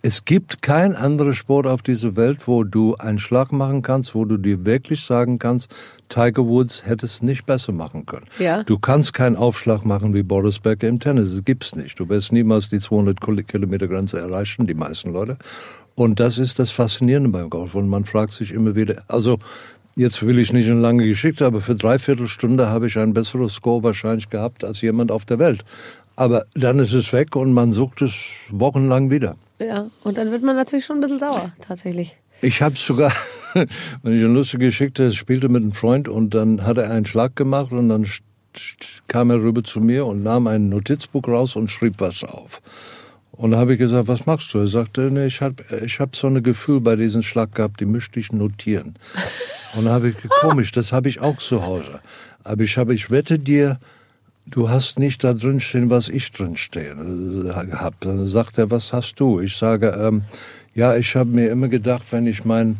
es gibt kein anderer Sport auf dieser Welt, wo du einen Schlag machen kannst, wo du dir wirklich sagen kannst, Tiger Woods hätte es nicht besser machen können. Ja. Du kannst keinen Aufschlag machen wie Boris Becker im Tennis. Das gibt's nicht. Du wirst niemals die 200 Kilometer Grenze erreichen, die meisten Leute. Und das ist das Faszinierende beim Golf. Und man fragt sich immer wieder, also jetzt will ich nicht eine lange Geschichte, aber für dreiviertel Stunde habe ich ein besseres Score wahrscheinlich gehabt als jemand auf der Welt. Aber dann ist es weg und man sucht es wochenlang wieder. Ja, und dann wird man natürlich schon ein bisschen sauer, tatsächlich. Ich habe sogar, wenn ich eine lustige Geschichte spielte mit einem Freund und dann hat er einen Schlag gemacht und dann kam er rüber zu mir und nahm ein Notizbuch raus und schrieb was auf. Und da habe ich gesagt, was machst du? Er sagte, nee, ich habe ich hab so ein Gefühl bei diesem Schlag gehabt, die möchte ich notieren. Und da habe ich, komisch, das habe ich auch zu Hause. Aber ich habe, ich wette dir, du hast nicht da drin stehen, was ich drin stehen äh, habe. Dann sagt er, was hast du? Ich sage, ähm, ja, ich habe mir immer gedacht, wenn ich mein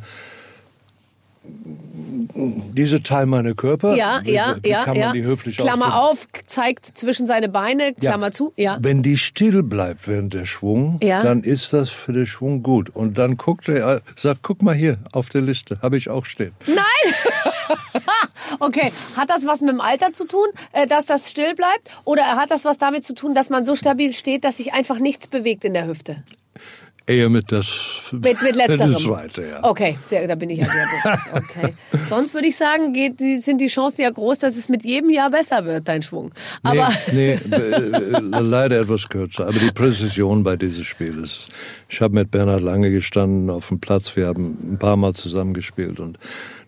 diese Teil meiner Körper, Ja, ja, wie ja, kann ja. man die höflich Klammer ausdrücken? auf, zeigt zwischen seine Beine, Klammer zu. Ja. Wenn die still bleibt während der Schwung, Ja. dann ist das für den Schwung gut. Und dann guckt er, sagt, guck mal hier auf der Liste, habe ich auch stehen. Nein! okay, hat das was mit dem Alter zu tun, äh, dass das still bleibt? Oder hat das was damit zu tun, dass man so stabil steht, dass sich einfach nichts bewegt in der Hüfte? Eher mit das, Mit, mit letzterem. das zweite, ja. Okay, sehr, da bin ich ja sehr gut. Okay. Sonst würde ich sagen, geht, sind die Chancen ja groß, dass es mit jedem Jahr besser wird, dein Schwung. Aber nee, nee äh, leider etwas kürzer. Aber die Präzision bei diesem Spiel ist. Ich habe mit Bernhard Lange gestanden auf dem Platz. Wir haben ein paar Mal zusammengespielt und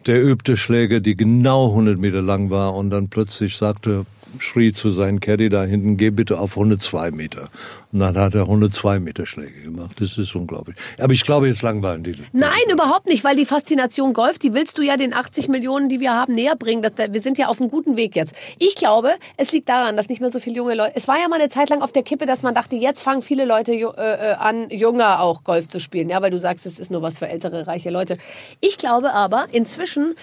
der übte Schläge, die genau 100 Meter lang war und dann plötzlich sagte, schrie zu seinem Caddy da hinten, geh bitte auf 102 Meter. Und dann hat er 102 Meter Schläge gemacht. Das ist unglaublich. Aber ich glaube, jetzt langweilen die. Nein, überhaupt nicht, weil die Faszination Golf, die willst du ja den 80 Millionen, die wir haben, näher bringen. Das, wir sind ja auf einem guten Weg jetzt. Ich glaube, es liegt daran, dass nicht mehr so viele junge Leute. Es war ja mal eine Zeit lang auf der Kippe, dass man dachte, jetzt fangen viele Leute äh, äh, an, jünger auch Golf zu spielen. Ja, weil du sagst, es ist nur was für ältere, reiche Leute. Ich glaube aber, inzwischen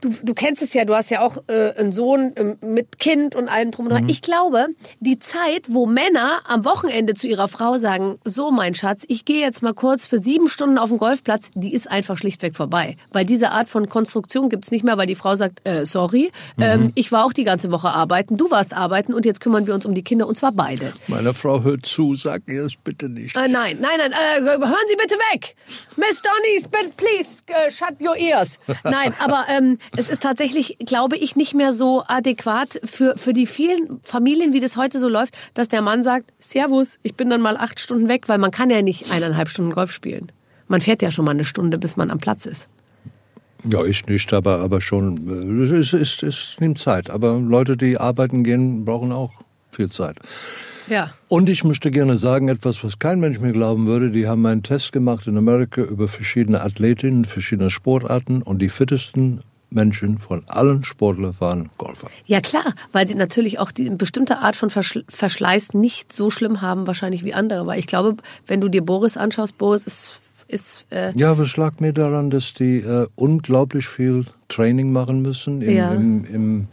Du, du kennst es ja, du hast ja auch äh, einen Sohn ähm, mit Kind und allem drum und dran. Ich glaube, die Zeit, wo Männer am Wochenende zu ihrer Frau sagen, so mein Schatz, ich gehe jetzt mal kurz für sieben Stunden auf den Golfplatz, die ist einfach schlichtweg vorbei. Weil diese Art von Konstruktion gibt's nicht mehr, weil die Frau sagt, äh, sorry, ähm, ich war auch die ganze Woche arbeiten, du warst arbeiten und jetzt kümmern wir uns um die Kinder und zwar beide. Meine Frau hört zu, sag ihr es bitte nicht. Äh, nein, nein, nein, äh, hören Sie bitte weg. Miss Donny, sp- please, äh, shut your ears. Nein, aber ähm, es ist tatsächlich, glaube ich, nicht mehr so adäquat für, für die vielen Familien, wie das heute so läuft, dass der Mann sagt, Servus, ich bin dann mal acht Stunden weg, weil man kann ja nicht eineinhalb Stunden Golf spielen. Man fährt ja schon mal eine Stunde, bis man am Platz ist. Ja, ich nicht, aber, aber schon. äh, Es, es, es nimmt Zeit. Aber Leute, die arbeiten gehen, brauchen auch viel Zeit. Ja. Und ich möchte gerne sagen, etwas, was kein Mensch mir glauben würde. Die haben einen Test gemacht in Amerika über verschiedene Athletinnen, verschiedene Sportarten und die fittesten Menschen von allen Sportlern waren Golfer. Ja klar, weil sie natürlich auch die eine bestimmte Art von Verschl- Verschleiß nicht so schlimm haben wahrscheinlich wie andere. Weil ich glaube, wenn du dir Boris anschaust, Boris ist, ist äh, Ja, was lag mir daran, dass die äh, unglaublich viel Training machen müssen im, Ja. im, im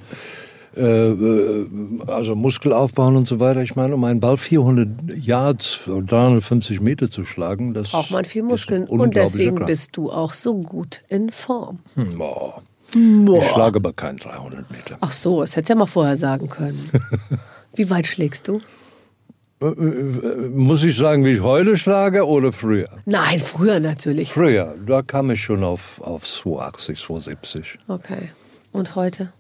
äh, äh, also Muskel aufbauen und so weiter. Ich meine, um einen Ball 400 Yards, 350 Meter zu schlagen, das braucht man viel Muskeln. Und deswegen Kraft. bist du auch so gut in Form. Hm, boah. Ich schlage aber keinen 300 Meter. Ach so, das hättest du ja mal vorher sagen können. Wie weit schlägst du? Muss ich sagen, wie ich heute schlage oder früher? Nein, früher natürlich. Früher, da kam ich schon auf, auf 280, 270, Okay. Und heute?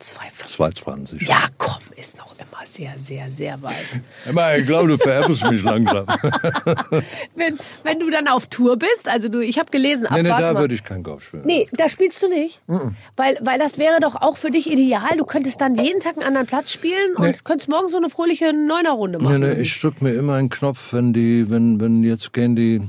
2,50. 220. Ja, komm, ist noch immer sehr, sehr, sehr weit. Emma, ich glaube, du vererbst mich langsam. Wenn, wenn du dann auf Tour bist, also du, ich habe gelesen, ab, nee, nee, da würde ich kein Golf spielen. Nee, da spielst du nicht. Weil, weil das wäre doch auch für dich ideal. Du könntest dann jeden Tag einen anderen Platz spielen und Nee. könntest morgen so eine fröhliche Neunerrunde Nee, machen. nee, ich drück mir immer einen Knopf, wenn die, wenn, wenn jetzt gehen die,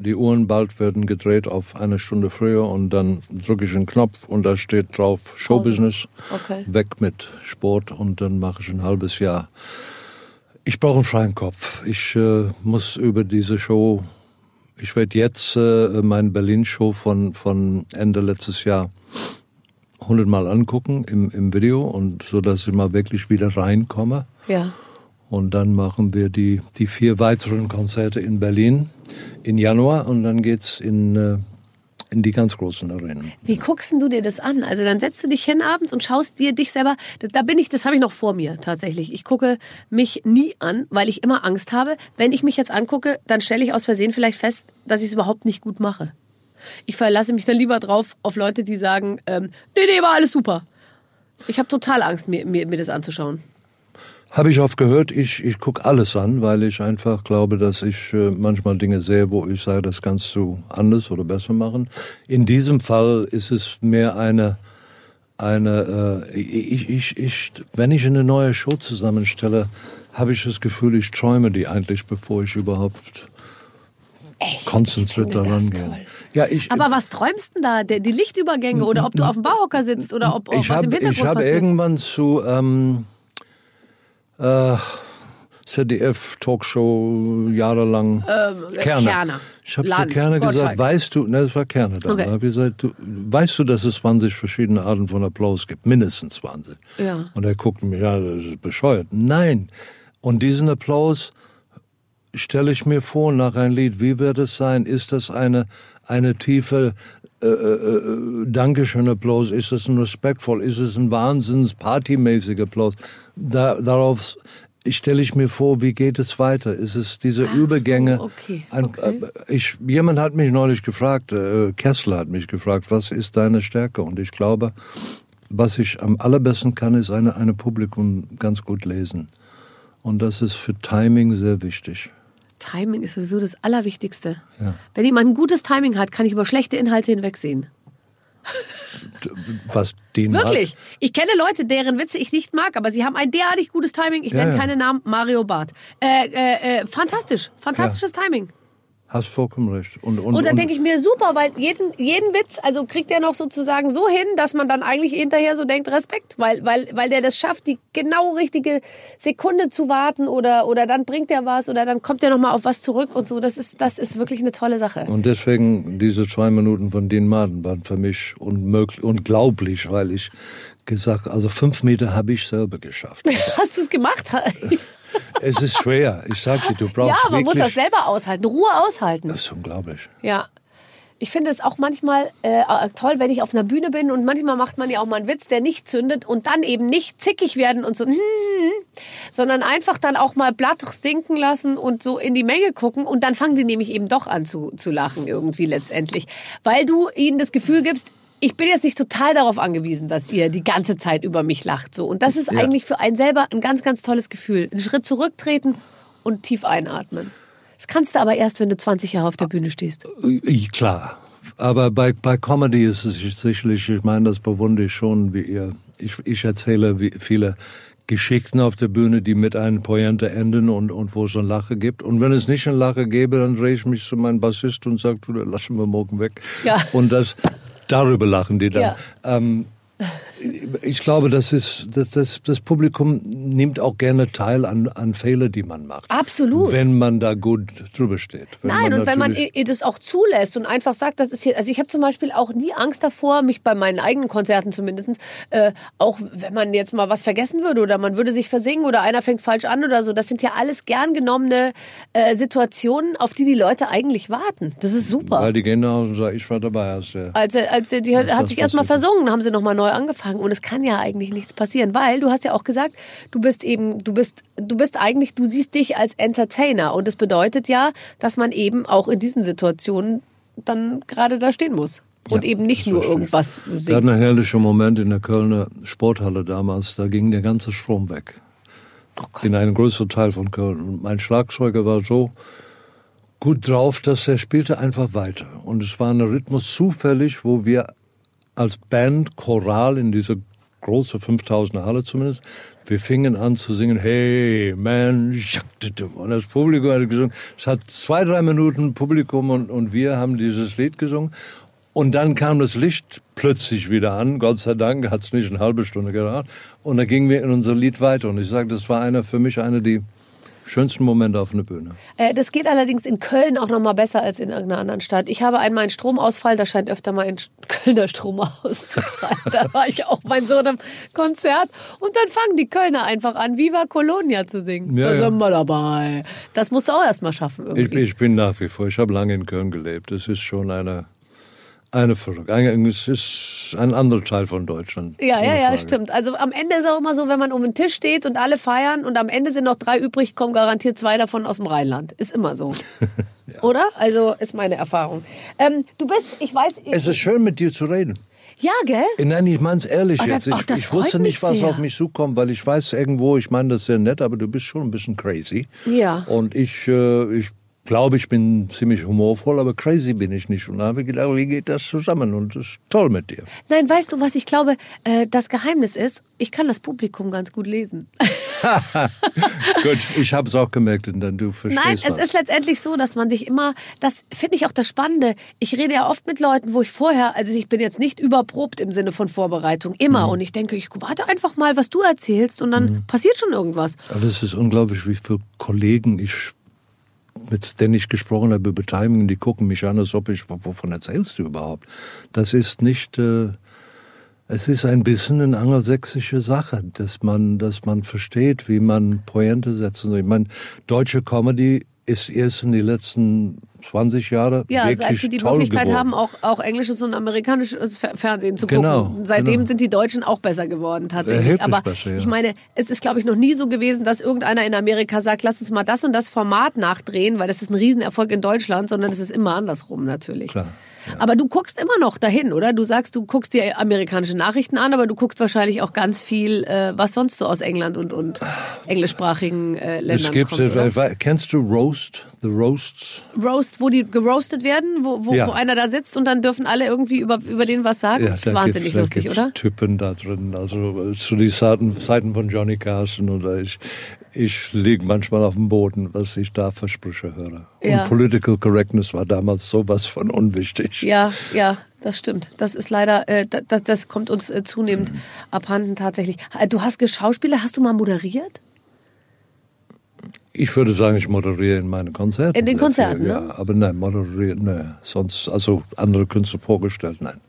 die Uhren bald werden gedreht auf eine Stunde früher und dann drücke ich einen Knopf und da steht drauf Showbusiness, Okay. weg mit Sport und dann mache ich ein halbes Jahr. Ich brauche einen freien Kopf. Ich äh, muss über diese Show, ich werde jetzt äh, meine Berlin-Show von, von Ende letztes Jahr hundertmal angucken im, im Video und so, dass ich mal wirklich wieder reinkomme. Ja. Und dann machen wir die, die vier weiteren Konzerte in Berlin im Januar und dann geht's in, äh, in die ganz großen Arenen. Wie guckst du dir das an? Also dann setzt du dich hin abends und schaust dir dich selber. Da bin ich, das habe ich noch vor mir tatsächlich. Ich gucke mich nie an, weil ich immer Angst habe. Wenn ich mich jetzt angucke, dann stelle ich aus Versehen vielleicht fest, dass ich es überhaupt nicht gut mache. Ich verlasse mich dann lieber drauf auf Leute, die sagen, ähm, nee, nee, war alles super. Ich habe total Angst, mir, mir, mir das anzuschauen. Habe ich oft gehört, ich, ich guck alles an, weil ich einfach glaube, dass ich äh, manchmal Dinge sehe, wo ich sage, das kannst du anders oder besser machen. In diesem Fall ist es mehr eine, eine äh, ich, ich, ich, wenn ich eine neue Show zusammenstelle, habe ich das Gefühl, ich träume die eigentlich, bevor ich überhaupt konzentriert Ich daran gehe. Ja, ich, Aber was träumst denn da? Die Lichtübergänge oder ob du auf dem Bauhocker sitzt oder ob, ob ich was habe im Hintergrund ich habe passiert? irgendwann zu ähm, äh, ZDF Talkshow jahrelang Kerner. Kerner. Ich habe zu Kerner Gottschalk. gesagt, weißt du, ne, das war Kerner da. Okay. Da habe ich gesagt, du, weißt du, dass es 20 verschiedene Arten von Applaus gibt? Mindestens 20. Ja. Und er guckt mir, ja, das ist bescheuert. Nein. Und diesen Applaus stelle ich mir vor nach ein Lied. Wie wird es sein? Ist das eine, eine tiefe äh, äh, Dankeschön Applaus? Ist es ein respektvoll? Ist es ein wahnsinns partymäßiger Applaus? Da, darauf stelle ich mir vor, wie geht es weiter? Ist es diese Ach so, Übergänge? okay, Ein, okay. äh, ich, jemand hat mich neulich gefragt, äh, Kessler hat mich gefragt, was ist deine Stärke? Und ich glaube, was ich am allerbesten kann, ist eine, eine Publikum ganz gut lesen. Und das ist für Timing sehr wichtig. Timing ist sowieso das Allerwichtigste. Ja. Wenn jemand ein gutes Timing hat, kann ich über schlechte Inhalte hinwegsehen. Was den Wirklich. Ich kenne Leute, deren Witze ich nicht mag, aber sie haben ein derartig gutes Timing. Ich Ja, nenne ja. keine Namen. Mario Barth. Äh, äh, äh, fantastisch. Fantastisches Timing. Hast vollkommen recht. Und, und, Und dann denke ich mir, super, weil jeden, jeden Witz, also kriegt er noch sozusagen so hin, dass man dann eigentlich hinterher so denkt, Respekt, weil, weil, weil der das schafft, die genau richtige Sekunde zu warten oder, oder dann bringt er was oder dann kommt er nochmal auf was zurück und so. Das ist, das ist wirklich eine tolle Sache. Und deswegen, diese zwei Minuten von Dean Martin waren für mich unmöglich, unglaublich, weil ich gesagt, also fünf Meter habe ich selber geschafft. Hast du es gemacht? es ist schwer. Ich sag dir, du ja, brauchst man muss das selber aushalten, Ruhe aushalten. das ist unglaublich. Ja. Ich finde es auch manchmal äh, toll, wenn ich auf einer Bühne bin und manchmal macht man ja auch mal einen Witz, der nicht zündet und dann eben nicht zickig werden und so, hm, sondern einfach dann auch mal Blatt sinken lassen und so in die Menge gucken und dann fangen die nämlich eben doch an zu, zu lachen irgendwie letztendlich, weil du ihnen das Gefühl gibst, ich bin jetzt nicht total darauf angewiesen, dass ihr die ganze Zeit über mich lacht so und das ist Ja. eigentlich für einen selber ein ganz ganz tolles Gefühl, einen Schritt zurücktreten und tief einatmen. Das kannst du aber erst, wenn du 20 Jahre auf der Bühne stehst. Äh, Klar. Aber bei, bei Comedy ist es sicherlich, ich meine, das bewundere ich schon, wie ihr, ich, ich erzähle viele Geschichten auf der Bühne, die mit einem Pointe enden und, und wo es eine Lache gibt. Und wenn es nicht eine Lache gäbe, dann drehe ich mich zu meinem Bassist und sage, du, lassen wir morgen weg. Ja. Und das, darüber lachen die dann. Ja. Ähm, ich glaube, das ist, das, das, das Publikum nimmt auch gerne teil an, an Fehler, die man macht. Absolut. Wenn man da gut drüber steht. Wenn Nein, und wenn man ihr das auch zulässt und einfach sagt, das ist hier, also ich habe zum Beispiel auch nie Angst davor, mich bei meinen eigenen Konzerten zumindestens, äh, auch wenn man jetzt mal was vergessen würde oder man würde sich versingen oder einer fängt falsch an oder so, das sind ja alles gern genommene äh, Situationen, auf die die Leute eigentlich warten. Das ist super. Weil die gehen Hause und sagen, ich war dabei, als der. Als, als die hat, sich erstmal versungen, haben sie nochmal neu angefangen. Und es kann ja eigentlich nichts passieren, weil du hast ja auch gesagt, du bist eben, du bist, du bist eigentlich, du siehst dich als Entertainer. Und das bedeutet ja, dass man eben auch in diesen Situationen dann gerade da stehen muss. Und Ja, eben nicht nur richtig. irgendwas Wir hatten singt. einen herrlichen Moment in der Kölner Sporthalle damals, da ging der ganze Strom weg. Oh in einem größeren Teil von Köln. Und mein Schlagzeuger war so gut drauf, dass er spielte einfach weiter. Und es war ein Rhythmus zufällig, wo wir als Band, Choral in dieser großen 5000er Halle zumindest, wir fingen an zu singen, hey man, und das Publikum hat gesungen. Es hat zwei, drei Minuten Publikum und, und wir haben dieses Lied gesungen. Und dann kam das Licht plötzlich wieder an. Gott sei Dank hat es nicht eine halbe Stunde gedauert. Und dann gingen wir in unser Lied weiter. Und ich sage, das war einer für mich einer der schönsten Momente auf einer Bühne. Äh, das geht allerdings in Köln auch noch mal besser als in irgendeiner anderen Stadt. Ich habe einmal einen Stromausfall, da scheint öfter mal ein Kölner Strom auszufallen. da war ich auch mein Sohn im Konzert und dann fangen die Kölner einfach an, Viva Colonia zu singen. Ja, da sind wir dabei. Das musst du auch erst mal schaffen Ich, irgendwie. ich bin nach wie vor, ich habe lange in Köln gelebt. Es ist schon eine, eine. Ein- Es ist ein anderer Teil von Deutschland. Ja, ja, ja, stimmt. Also am Ende ist auch immer so, wenn man um den Tisch steht und alle feiern und am Ende sind noch drei übrig, kommen garantiert zwei davon aus dem Rheinland. Ist immer so. Oder? Also ist meine Erfahrung. Ähm, du bist, ich weiß. Es ist schön, mit dir zu reden. ja, gell? Nein, ich meine es ehrlich das- jetzt. Ich, das ich wusste nicht, was sehr. auf mich zukommt, weil ich weiß irgendwo, ich meine das sehr nett, aber du bist schon ein bisschen crazy. Ja. Und ich, äh, ich glaube, ich bin ziemlich humorvoll, aber crazy bin ich nicht. Und da habe ich gedacht, wie geht das zusammen? Und das ist toll mit dir. Nein, weißt du, was ich glaube, äh, das Geheimnis ist? Ich kann das Publikum ganz gut lesen. Gut, ich habe es auch gemerkt, und dann du verstehst Nein, es was. ist letztendlich so, dass man sich immer, das finde ich auch das Spannende. Ich rede ja oft mit Leuten, wo ich vorher, also ich bin jetzt nicht überprobt im Sinne von Vorbereitung, immer. Mhm. Und ich denke, ich warte einfach mal, was du erzählst und dann passiert schon irgendwas. Aber es ist unglaublich, wie viele Kollegen ich mit denen ich gesprochen habe über Timing, die gucken mich an, als ob ich, wovon erzählst du überhaupt? Das ist nicht, äh, es ist ein bisschen eine angelsächsische Sache, dass man, dass man versteht, wie man Pointe setzen soll. Ich meine, deutsche Comedy ist erst in die letzten 20 Jahre Ja, wirklich seit sie die Möglichkeit geworden. haben, auch, auch englisches und amerikanisches Fer- Fernsehen zu gucken. Genau, Seitdem genau. sind die Deutschen auch besser geworden tatsächlich. Erheblich Aber besser, ja. ich meine, es ist, glaube ich, noch nie so gewesen, dass irgendeiner in Amerika sagt, lass uns mal das und das Format nachdrehen, weil das ist ein Riesenerfolg in Deutschland, sondern es ist immer andersrum natürlich. Klar, Aber du guckst immer noch dahin, oder? Du sagst, du guckst dir amerikanische Nachrichten an, aber du guckst wahrscheinlich auch ganz viel, äh, was sonst so aus England und, und englischsprachigen äh, Ländern Es gibt, kommt. Äh, kennst du Roast? The Roasts? Roast, wo die geroastet werden, wo, wo, Ja. wo einer da sitzt und dann dürfen alle irgendwie über, über den was sagen. das ist wahnsinnig da lustig, oder? Typen da drin, also zu den Zeiten von Johnny Carson oder ich, ich liege manchmal auf dem Boden, was ich da für Sprüche höre. Ja. Und Political Correctness war damals sowas von unwichtig. Ja, ja, das stimmt. Das ist leider, äh, das, das kommt uns äh, zunehmend abhanden tatsächlich. Äh, Du hast geschauspieler, hast du mal moderiert? Ich würde sagen, ich moderiere in meinen Konzerten. In den Konzerten, viel, ne? Ja, aber nein, moderieren, ne. Sonst, also andere Künstler vorgestellt, nein.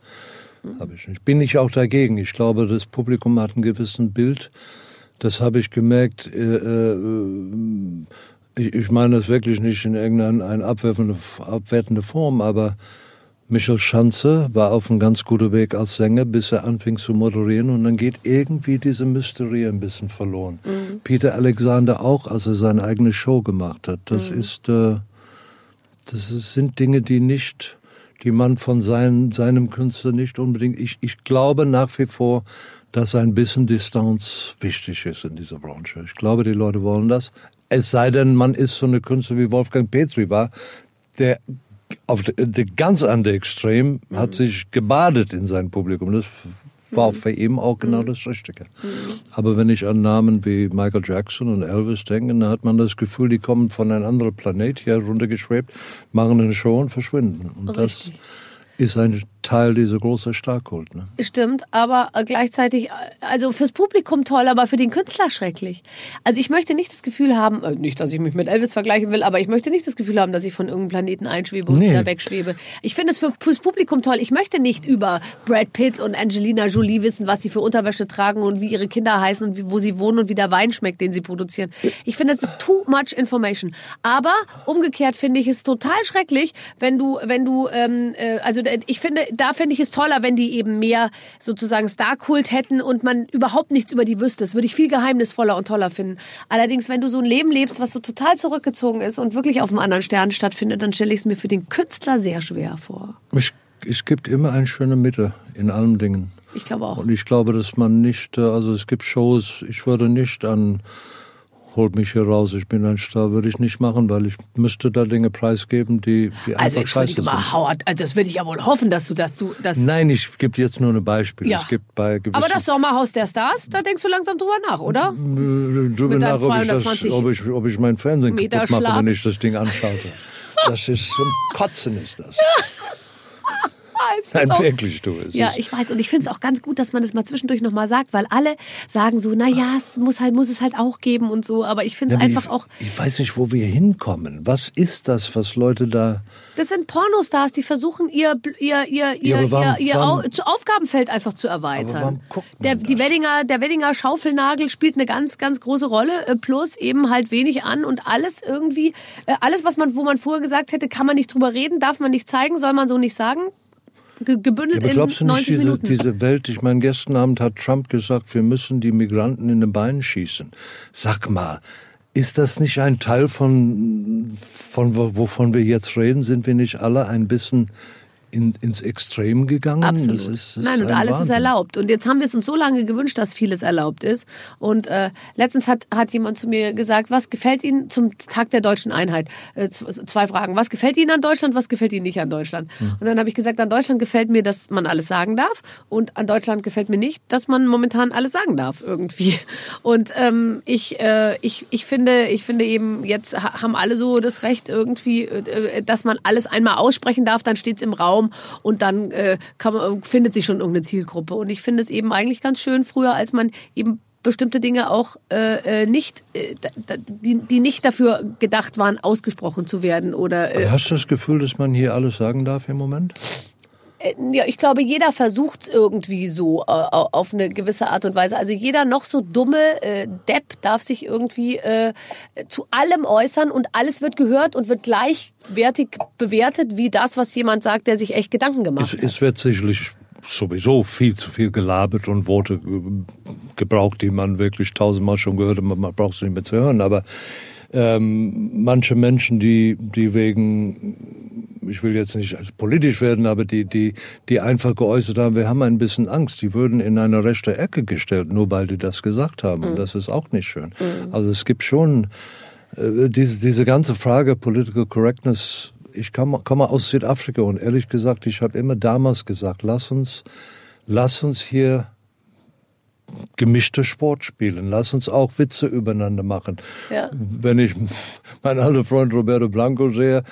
Mhm. Habe ich nicht. Bin ich auch dagegen. Ich glaube, das Publikum hat ein gewissen Bild. Das habe ich gemerkt. Äh, äh, ich, ich meine das wirklich nicht in irgendeine eine abwerfende, abwertende Form, aber Michel Schanze war auf einem ganz guten Weg als Sänger, bis er anfing zu moderieren und dann geht irgendwie diese Mysterie ein bisschen verloren. Peter Alexander auch, als er seine eigene Show gemacht hat. Das ist, äh, das sind Dinge, die nicht, die man von sein, seinem Künstler nicht unbedingt, ich, ich glaube nach wie vor, dass ein bisschen Distanz wichtig ist in dieser Branche. Ich glaube, die Leute wollen das. Es sei denn, man ist so eine Künstler wie Wolfgang Petri war, der auf der, der ganz andere Extrem hat sich gebadet in sein Publikum. Das war für ihn auch genau das Richtige. Aber wenn ich an Namen wie Michael Jackson und Elvis denke, dann hat man das Gefühl, die kommen von einem anderen Planet hier runtergeschwebt, machen eine Show und verschwinden. Und das Richtig. ist ein Teil dieser großen Starkkult. Ne? Stimmt, aber äh, gleichzeitig, äh, also fürs Publikum toll, aber für den Künstler schrecklich. Also ich möchte nicht das Gefühl haben, äh, nicht, dass ich mich mit Elvis vergleichen will, aber ich möchte nicht das Gefühl haben, dass ich von irgendeinem Planeten einschwebe und Nee. wieder wegschwebe. Ich finde es für, fürs Publikum toll. Ich möchte nicht über Brad Pitt und Angelina Jolie wissen, was sie für Unterwäsche tragen und wie ihre Kinder heißen und wie, wo sie wohnen und wie der Wein schmeckt, den sie produzieren. Ich finde, es ist too much information. Aber umgekehrt finde ich es total schrecklich, wenn du, wenn du, ähm, äh, also ich finde, da finde ich es toller, wenn die eben mehr sozusagen Starkult hätten und man überhaupt nichts über die wüsste. Das würde ich viel geheimnisvoller und toller finden. Allerdings, wenn du so ein Leben lebst, was so total zurückgezogen ist und wirklich auf einem anderen Stern stattfindet, dann stelle ich es mir für den Künstler sehr schwer vor. Es, es gibt immer eine schöne Mitte in allen Dingen. Ich glaube auch. Und ich glaube, dass man nicht, äh, also es gibt Shows, ich würde nicht an holt mich hier raus, ich bin ein Star, würde ich nicht machen, weil ich müsste da Dinge preisgeben, die, die Also einfach scheiße sind. mal, Howard, also das würde ich ja wohl hoffen, dass du, dass du, dass Nein, ich gebe jetzt nur ein Beispiel. Ja. Es gibt bei gewissen Aber das Sommerhaus der Stars, da denkst du langsam drüber nach, oder? Äh, drüber mit nach, ob ich, das, 220 ob, ich, ob ich mein Fernsehen Meter kaputt mache, wenn ich das Ding anschalte. Das ist zum Kotzen ist das. Nein, wirklich, du. Es Ja, ist, ich weiß und ich finde es auch ganz gut, dass man das mal zwischendurch nochmal sagt, weil alle sagen so, na ja, es muss halt muss es halt auch geben und so, aber ich finde es Ja, einfach ich, auch Ich weiß nicht, wo wir hinkommen. Was ist das, was Leute da. das sind Pornostars, die versuchen ihr ihr ihr ihr, warum- ihr, ihr warum- Aufgabenfeld einfach zu erweitern. Der die Weddinger der Weddinger Schaufelnagel spielt eine ganz ganz große Rolle äh, plus eben halt wenig an und alles irgendwie äh, alles was man wo man vorher gesagt hätte, kann man nicht drüber reden, darf man nicht zeigen, soll man so nicht sagen. Ge gebündelt Aber glaubst du in nicht, 90 diese, Minuten. diese Welt, ich meine, gestern Abend hat Trump gesagt, wir müssen die Migranten in den Beinen schießen. Sag mal, ist das nicht ein Teil von, von wo- wovon wir jetzt reden? Sind wir nicht alle ein bisschen in, ins Extrem gegangen. Absolut. Das ist, das Nein, und alles Wahnsinn. ist erlaubt. Und jetzt haben wir es uns so lange gewünscht, dass vieles erlaubt ist. Und äh, letztens hat, hat jemand zu mir gesagt, was gefällt Ihnen zum Tag der deutschen Einheit? Äh, zwei Fragen. Was gefällt Ihnen an Deutschland, was gefällt Ihnen nicht an Deutschland? Hm. Und dann habe ich gesagt, an Deutschland gefällt mir, dass man alles sagen darf. Und an Deutschland gefällt mir nicht, dass man momentan alles sagen darf irgendwie. Und ähm, ich, äh, ich, ich, finde, ich finde eben, jetzt ha- haben alle so das Recht irgendwie, äh, dass man alles einmal aussprechen darf, dann steht es im Raum und dann äh, man, findet sich schon irgendeine Zielgruppe. Und ich finde es eben eigentlich ganz schön früher, als man eben bestimmte Dinge auch äh, äh, nicht, äh, die, die nicht dafür gedacht waren, ausgesprochen zu werden oder äh, Hast du das Gefühl, dass man hier alles sagen darf im Moment? Äh, Ja, ich glaube, jeder versucht es irgendwie so äh, auf eine gewisse Art und Weise. Also jeder noch so dumme äh, Depp darf sich irgendwie äh, zu allem äußern und alles wird gehört und wird gleichwertig bewertet wie das, was jemand sagt, der sich echt Gedanken gemacht Es, hat. es wird sicherlich sowieso viel zu viel gelabert und Worte ge- gebraucht, die man wirklich tausendmal schon gehört hat. Man man braucht sie nicht mehr zu hören. Aber ähm, manche Menschen, die, die wegen, ich will jetzt nicht politisch werden, aber die, die, die einfach geäußert haben, wir haben ein bisschen Angst, die würden in eine rechte Ecke gestellt, nur weil die das gesagt haben. Und das ist auch nicht schön. Also es gibt schon äh, diese, diese ganze Frage Political Correctness, ich komme, komme aus Südafrika und ehrlich gesagt, ich habe immer damals gesagt, lass uns, lass uns hier gemischter Sport spielen. Lass uns auch Witze übereinander machen. Ja. Wenn ich meinen alten Freund Roberto Blanco sehe,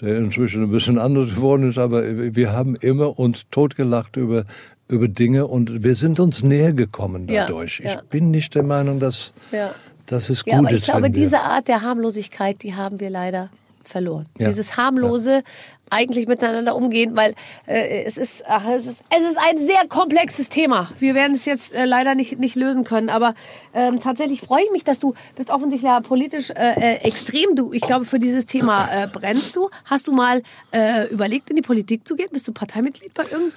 der inzwischen ein bisschen anders geworden ist, aber wir haben immer uns totgelacht über, über Dinge und wir sind uns näher gekommen Ja, dadurch. ja. Ich bin nicht der Meinung, dass, Ja. dass es gut Ja, aber ich ist, glaube, wenn wir diese Art der Harmlosigkeit, die haben wir leider verloren. Ja. Dieses harmlose eigentlich miteinander umgehen, weil äh, es ist ach, es ist es ist ein sehr komplexes Thema. Wir werden es jetzt äh, leider nicht nicht lösen können, aber ähm, tatsächlich freue ich mich, dass du bist offensichtlich ja politisch äh, äh, extrem du. Ich glaube, für dieses Thema äh, brennst du. Hast du mal äh, überlegt, in die Politik zu gehen? Bist du Parteimitglied bei irgendeinem?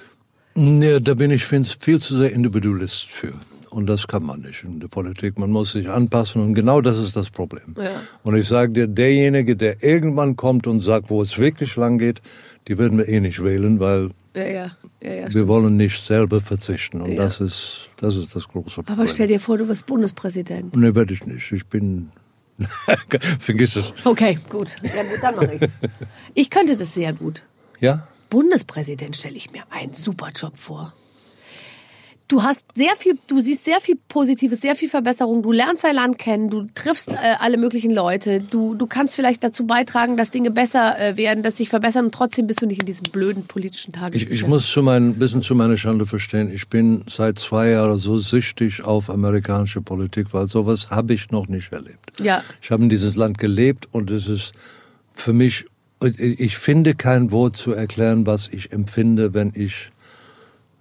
Nee, da bin ich viel zu sehr Individualist für. Und das kann man nicht in der Politik. Man muss sich anpassen und genau das ist das Problem. Ja. Und ich sage dir, derjenige, der irgendwann kommt und sagt, wo es wirklich lang geht, die werden wir eh nicht wählen, weil Ja, ja, wir wollen nicht selber verzichten. Und das ist das ist das große Problem. Aber stell dir vor, du wirst Bundespräsident. Nee, werde ich nicht. Ich bin vergiss es. Okay, gut. Ja, gut, dann mache ich. Ich könnte das sehr gut. Ja? Bundespräsident stelle ich mir einen super Job vor. Du hast sehr viel, du siehst sehr viel Positives, sehr viel Verbesserung. Du lernst dein Land kennen, du triffst äh, alle möglichen Leute. Du, du kannst vielleicht dazu beitragen, dass Dinge besser äh, werden, dass sich verbessern und trotzdem bist du nicht in diesem blöden politischen Ich, Tagesgeschäft. ich muss zu mein, bisschen zu meiner Schande verstehen, ich bin seit zwei Jahren so süchtig auf amerikanische Politik, weil sowas habe ich noch nicht erlebt. Ja. Ich habe in dieses Land gelebt und es ist für mich, ich finde kein Wort zu erklären, was ich empfinde, wenn ich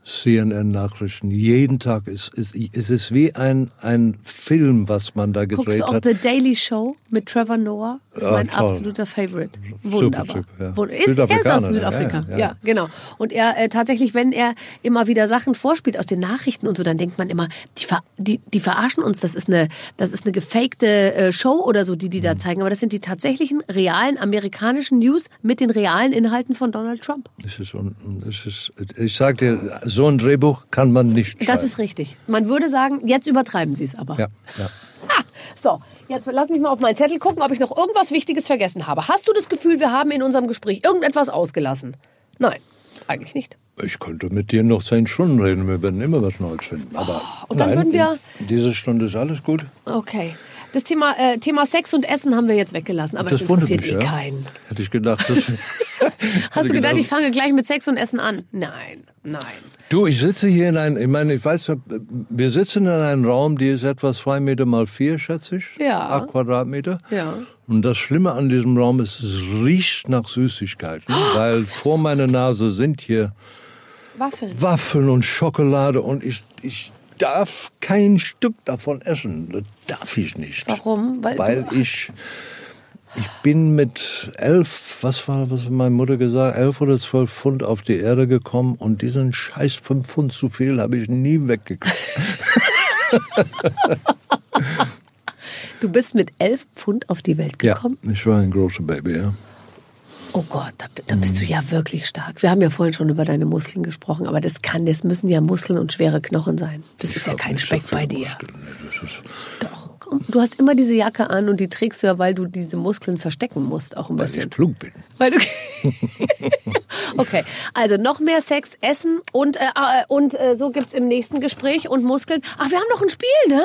CNN-Nachrichten. Jeden Tag ist, ist, es ist wie ein, ein Film, was man da gedreht Guckst du auch hat. The Daily Show mit Trevor Noah? Das ist Ja, mein toll. absoluter Favorite. Wunderbar. super, ja. Wund- Ist, er ist aus Südafrika. ja, Ja, ja. genau. Und er äh, tatsächlich, wenn er immer wieder Sachen vorspielt aus den Nachrichten und so, dann denkt man immer, die, ver die, die verarschen uns. Das ist eine, das ist eine gefakte äh, Show oder so, die die Mhm. da zeigen. Aber das sind die tatsächlichen realen amerikanischen News mit den realen Inhalten von Donald Trump. Es ist, un- es ist, ich sag dir, so ein Drehbuch kann man nicht schreiben. Das ist richtig. Man würde sagen, jetzt übertreiben sie es aber. ja, ja. Ha! So, jetzt lass mich mal auf meinen Zettel gucken, ob ich noch irgendwas Wichtiges vergessen habe. Hast du das Gefühl, wir haben in unserem Gespräch irgendetwas ausgelassen? Nein, eigentlich nicht. Ich könnte mit dir noch zehn Stunden reden, wir werden immer was Neues finden. Aber Oh, und dann nein, würden wir- diese Stunde ist alles gut. Okay. Das Thema, äh, Thema Sex und Essen haben wir jetzt weggelassen, aber es wundert interessiert mich, eh ja. keinen. Hätte ich gedacht. Das, Hast du gedacht, genau. ich fange gleich mit Sex und Essen an? Nein, nein. Du, ich sitze hier in einem, ich meine, ich weiß, wir sitzen in einem Raum, die ist etwa zwei Meter mal vier, schätze ich. Ja. Acht Quadratmeter. Ja. Und das Schlimme an diesem Raum ist, es riecht nach Süßigkeiten, weil vor meiner Nase sind hier Waffeln. Waffeln und Schokolade und ich, ich darf kein Stück davon essen. Das darf ich nicht. Warum? Weil Weil ich, ich bin mit elf, was war, was hat meine Mutter gesagt, elf oder zwölf Pfund auf die Erde gekommen und diesen scheiß fünf Pfund zu viel habe ich nie weggekriegt. Du bist mit elf Pfund auf die Welt Ja, gekommen? ich war ein großer Baby, ja. Oh Gott, da, da bist du ja wirklich stark. Wir haben ja vorhin schon über deine Muskeln gesprochen, aber das kann, das müssen ja Muskeln und schwere Knochen sein. Das ist ja kein so Speck viel bei dir. Muskeln. Nee, das ist, Doch, du hast immer diese Jacke an und die trägst du ja, weil du diese Muskeln verstecken musst, auch ein weil bisschen. ich klug bin. Weil du okay, also noch mehr Sex, Essen und, äh, äh, und äh, so gibt's im nächsten Gespräch und Muskeln. Ach, wir haben noch ein Spiel, ne?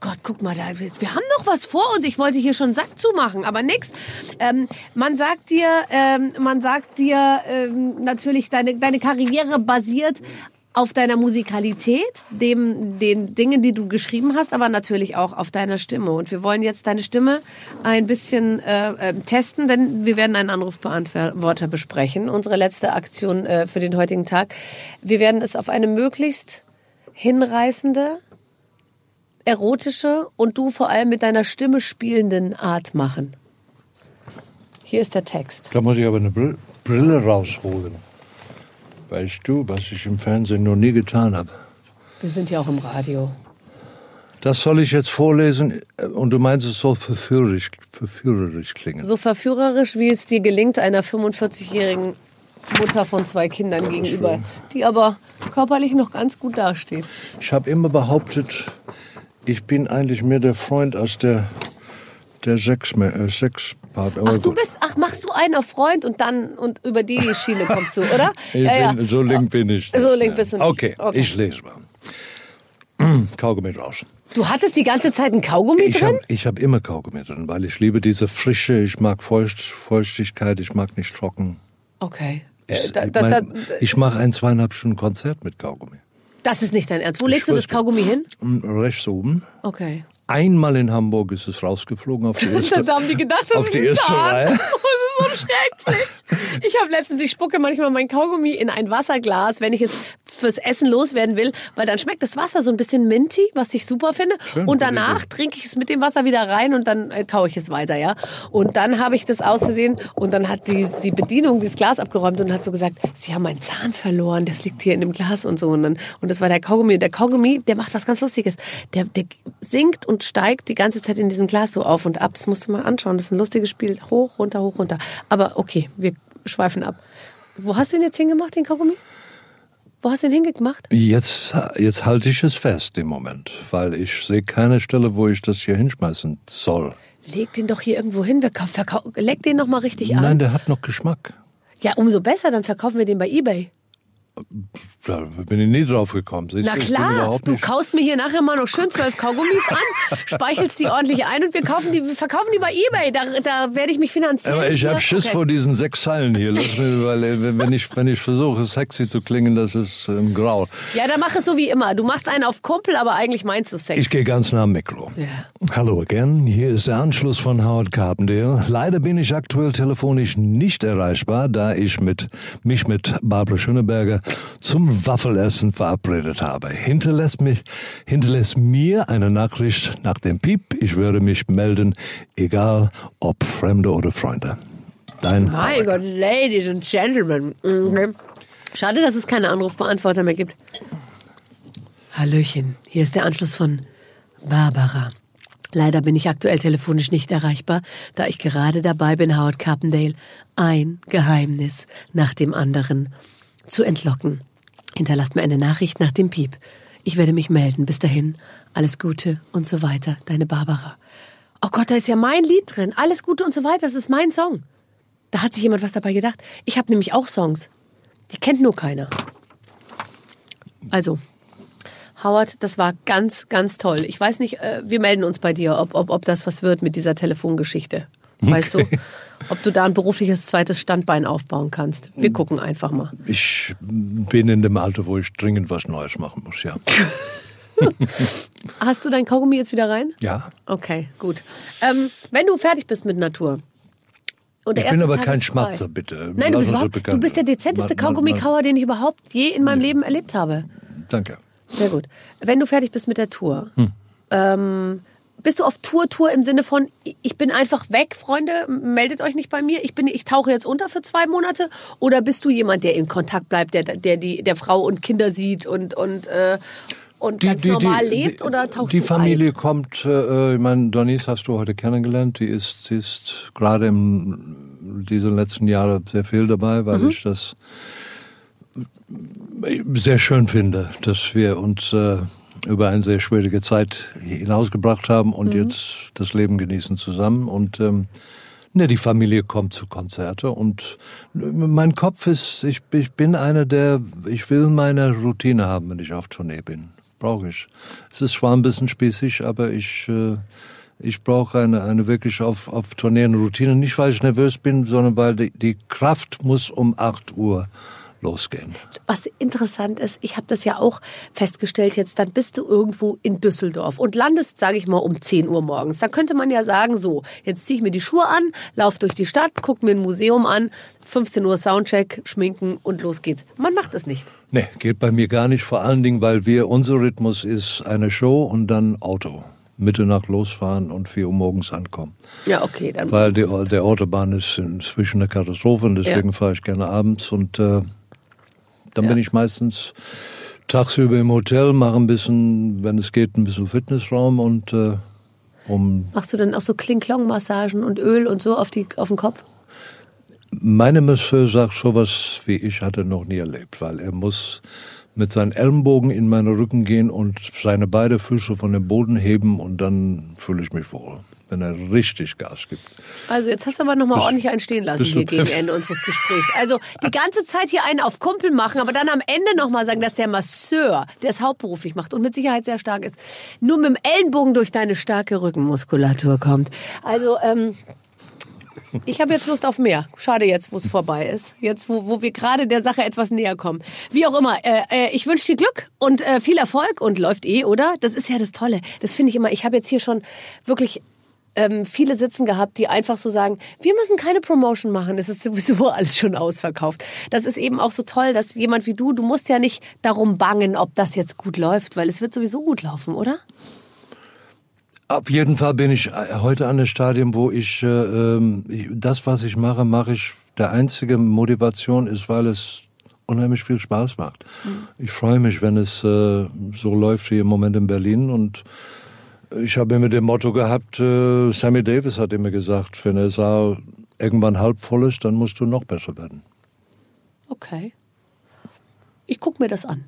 Gott, guck mal, da, wir, wir haben noch was vor uns. Ich wollte hier schon Sack zumachen, aber nix. Ähm, man sagt dir, ähm, man sagt dir ähm, natürlich, deine, deine Karriere basiert auf deiner Musikalität, dem, den Dingen, die du geschrieben hast, aber natürlich auch auf deiner Stimme. Und wir wollen jetzt deine Stimme ein bisschen äh, äh, testen, denn wir werden einen Anrufbeantworter besprechen. Unsere letzte Aktion äh, für den heutigen Tag. Wir werden es auf eine möglichst hinreißende, erotische und du vor allem mit deiner Stimme spielenden Art machen. Hier ist der Text. Da muss ich aber eine Brill- Brille rausholen. Weißt du, was ich im Fernsehen noch nie getan habe? Wir sind ja auch im Radio. Das soll ich jetzt vorlesen äh, und du meinst, es soll verführerisch, verführerisch klingen. So verführerisch, wie es dir gelingt, einer 45-jährigen Mutter von zwei Kindern gegenüber, die aber körperlich noch ganz gut dasteht. Ich habe immer behauptet, ich bin eigentlich mehr der Freund als der, der Sex, äh, Aber Ach, du gut. bist, ach, machst du einen auf Freund und dann und über die Schiene kommst du, oder? Ich bin, So link bin ich. So link bist du nicht. Okay, Okay. ich lese mal. Kaugummi raus. Du hattest die ganze Zeit ein Kaugummi Ich drin? habe ich hab immer Kaugummi drin, weil ich liebe diese Frische, ich mag Feucht, Feuchtigkeit, ich mag nicht trocken. Okay. Ich, Äh, da, ich da, ich mache ein zweieinhalb Stunden Konzert mit Kaugummi. das ist nicht dein Ernst. Wo legst du das. Kaugummi hin? Und Rechts oben. Okay. Einmal in Hamburg ist es rausgeflogen auf die erste, Da haben die gedacht, das auf ist die erste Zahn. Reihe. So schrecklich. Ich habe letztens, ich spucke manchmal mein Kaugummi in ein Wasserglas, wenn ich es fürs Essen loswerden will, weil dann schmeckt das Wasser so ein bisschen minty, was ich super finde. Schön, und danach trinke ich es mit dem Wasser wieder rein und dann äh, kaue ich es weiter, ja. Und dann habe ich das aus Versehen und dann hat die, die Bedienung das Glas abgeräumt und hat so gesagt, Sie haben einen Zahn verloren, das liegt hier in dem Glas und so. Und, dann, und das war der Kaugummi. Und der Kaugummi, der macht was ganz Lustiges. Der, der sinkt und steigt die ganze Zeit in diesem Glas so auf und ab. Das musst du mal anschauen. Das ist ein lustiges Spiel. Hoch, runter, hoch, runter. Aber okay, wir schweifen ab. Wo hast du ihn jetzt hingemacht, den Kaugummi? Wo hast du ihn hingemacht? Jetzt, jetzt halte ich es fest im Moment, weil ich sehe keine Stelle, wo ich das hier hinschmeißen soll. Leg den doch hier irgendwo hin. Wir Leg den noch mal richtig an. Nein, der hat noch Geschmack. Ja, umso besser. Dann verkaufen wir den bei eBay. Da bin ich nie drauf gekommen. Siehst Na klar, du kaust mir hier nachher mal noch schön zwölf Kaugummis an, speichelst die ordentlich ein und wir kaufen die, wir verkaufen die bei eBay. Da, da werde ich mich finanzieren. Aber ich habe Schiss okay. vor diesen sechs Zeilen hier. Lass mir, weil wenn ich, wenn ich versuche, sexy zu klingen, das ist ähm, grau. Ja, dann mach es so wie immer. Du machst einen auf Kumpel, aber eigentlich meinst du Sex. Ich gehe ganz nah am Mikro. Ja. Hallo again, hier ist der Anschluss von Howard Carpendale. Leider bin ich aktuell telefonisch nicht erreichbar, da ich mit, mich mit Barbara Schöneberger zum Waffelessen verabredet habe. Hinterlässt, mich, hinterlässt mir eine Nachricht nach dem Piep. Ich würde mich melden, egal ob Fremde oder Freunde. Dein Mein. Gott, Ladies and Gentlemen. Mhm. Schade, dass es keine Anrufbeantworter mehr gibt. Hallöchen, hier ist der Anschluss von Barbara. Leider bin ich aktuell telefonisch nicht erreichbar, da ich gerade dabei bin, Howard Carpendale ein Geheimnis nach dem anderen zu entlocken. Hinterlasst mir eine Nachricht nach dem Piep. Ich werde mich melden. Bis dahin, alles Gute und so weiter. Deine Barbara. Oh Gott, da ist ja mein Lied drin. Alles Gute und so weiter. Das ist mein Song. Da hat sich jemand was dabei gedacht. Ich habe nämlich auch Songs. Die kennt nur keiner. Also, Howard, das war ganz, ganz toll. Ich weiß nicht, äh, wir melden uns bei dir, ob, ob, ob das was wird mit dieser Telefongeschichte. Weißt du? Ob du da ein berufliches zweites Standbein aufbauen kannst. Wir gucken einfach mal. Ich bin in dem Alter, wo ich dringend was Neues machen muss, ja. Hast du dein Kaugummi jetzt wieder rein? Ja. Okay, gut. Ähm, wenn du fertig bist mit Natur. Und Ich bin aber Tag kein. Schmatzer, bitte. Nein, du bist, so du bist der dezenteste Kaugummikauer, den ich überhaupt je in meinem Leben erlebt habe. Danke. Sehr gut. Wenn du fertig bist mit der Tour, Hm. ähm, bist du auf Tour, Tour im Sinne von, ich bin einfach weg, Freunde, meldet euch nicht bei mir, ich, bin, ich tauche jetzt unter für zwei Monate? Oder bist du jemand, der in Kontakt bleibt, der, der die der Frau und Kinder sieht und, und, äh, und ganz normal lebt? oder tauchst Die Familie kommt, äh, ich meine, Donis hast du heute kennengelernt, die ist, die ist gerade im diese letzten Jahre sehr viel dabei, weil ich das sehr schön finde, dass wir uns äh, über eine sehr schwierige Zeit hinausgebracht haben und jetzt das Leben genießen zusammen. Und ähm, ne, die Familie kommt zu Konzerte und mein Kopf ist, ich, ich bin einer, der, ich will meine Routine haben, wenn ich auf Tournee bin. Brauche ich. Es ist zwar ein bisschen spießig, aber ich, äh, ich brauche eine, eine wirklich auf, auf Tournee eine Routine. Nicht, weil ich nervös bin, sondern weil die, die Kraft muss um 8 Uhr losgehen. Was interessant ist, ich habe das ja auch festgestellt jetzt, dann bist du irgendwo in Düsseldorf und landest, sage ich mal, um 10 Uhr morgens. Da könnte man ja sagen, so, jetzt ziehe ich mir die Schuhe an, lauf durch die Stadt, guck mir ein Museum an, 15 Uhr Soundcheck, schminken und los geht's. Man macht es nicht. Nee, geht bei mir gar nicht, vor allen Dingen, weil wir, unser Rhythmus ist eine Show und dann Auto. Mitternacht losfahren und 4 Uhr morgens ankommen. Ja, okay, dann. Weil die, der Autobahn ist inzwischen eine Katastrophe und deswegen Ja. fahre ich gerne abends und äh, dann Ja. bin ich meistens tagsüber im Hotel, mache ein bisschen, wenn es geht, ein bisschen Fitnessraum und äh, um Machst du dann auch so Kling-Klong-Massagen und Öl und so auf, die, auf den Kopf? Meine Masseur sagt, sowas wie ich hatte noch nie erlebt, weil er muss mit seinen Ellenbogen in meinen Rücken gehen und seine beiden Füße von dem Boden heben und dann fühle ich mich wohl, wenn er richtig Gas gibt. Also jetzt hast du aber nochmal ordentlich einen stehen lassen hier gegen. Ende unseres Gesprächs. Also die ganze Zeit hier einen auf Kumpel machen, aber dann am Ende nochmal sagen, dass der Masseur, der es hauptberuflich macht und mit Sicherheit sehr stark ist, nur mit dem Ellenbogen durch deine starke Rückenmuskulatur kommt. Also ähm, ich habe jetzt Lust auf mehr. Schade jetzt, wo es vorbei ist. Jetzt, wo, wo wir gerade der Sache etwas näher kommen. Wie auch immer, äh, äh, ich wünsche dir Glück und äh, viel Erfolg und läuft eh, oder? Das ist ja das Tolle. Das finde ich immer. Ich habe jetzt hier schon wirklich ähm, viele sitzen gehabt, die einfach so sagen, wir müssen keine Promotion machen, es ist sowieso alles schon ausverkauft. Das ist eben auch so toll, dass jemand wie du, du musst ja nicht darum bangen, ob das jetzt gut läuft, weil es wird sowieso gut laufen, oder? Auf jeden Fall bin ich äh, heute an dem Stadium, wo ich, äh, ähm, das, was ich mache, mache ich. Der einzige Motivation ist, weil es unheimlich viel Spaß macht. Ich freue mich, wenn es äh, so läuft wie im Moment in Berlin und ich habe immer dem Motto gehabt, äh, Sammy Davis hat immer gesagt, wenn der Saal irgendwann halb voll ist, dann musst du noch besser werden. Okay. Ich gucke mir das an.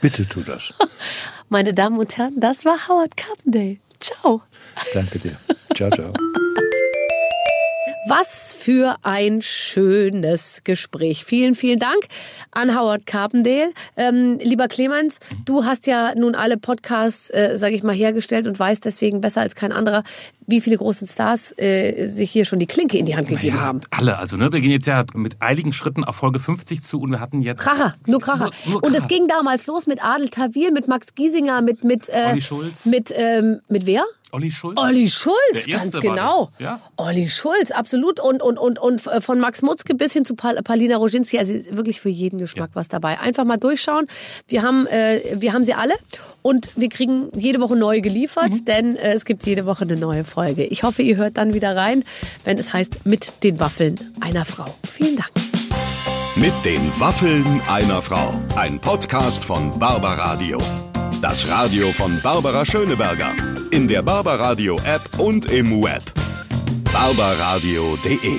Bitte tu das. Meine Damen und Herren, das war Howard Carpendale. Ciao. Danke dir. Ciao, ciao. Was für ein schönes Gespräch. Vielen, vielen Dank an Howard Carpendale. Ähm, lieber Clemens, du hast ja nun alle Podcasts, äh, sage ich mal, hergestellt und weißt deswegen besser als kein anderer, wie viele großen Stars äh, sich hier schon die Klinke in die Hand gegeben Ja, haben. alle. Also, ne, wir gehen jetzt ja mit eiligen Schritten auf Folge 50 zu und wir hatten jetzt. Kracher, nur Kracher. Nur- nur und es Kracher. ging damals los mit Adel Tawil, mit Max Giesinger, mit mit äh, Olli Schulz. mit ähm, mit wer? Olli Schulz. Olli Schulz, ganz genau. das, ja. Olli Schulz, absolut. Und, und, und, und von Max Mutzke bis hin zu Pal Palina Roginski, also wirklich für jeden Geschmack was dabei. Einfach mal durchschauen. Wir haben, äh, wir haben sie alle und wir kriegen jede Woche neue geliefert, Mhm. denn äh, es gibt jede Woche eine neue Folge. Ich hoffe, ihr hört dann wieder rein, wenn es heißt mit den Waffeln einer Frau. Vielen Dank. Mit den Waffeln einer Frau. Ein Podcast von Barbaradio. Das Radio von Barbara Schöneberger. In der Barbaradio App und im Web. barbaradio.de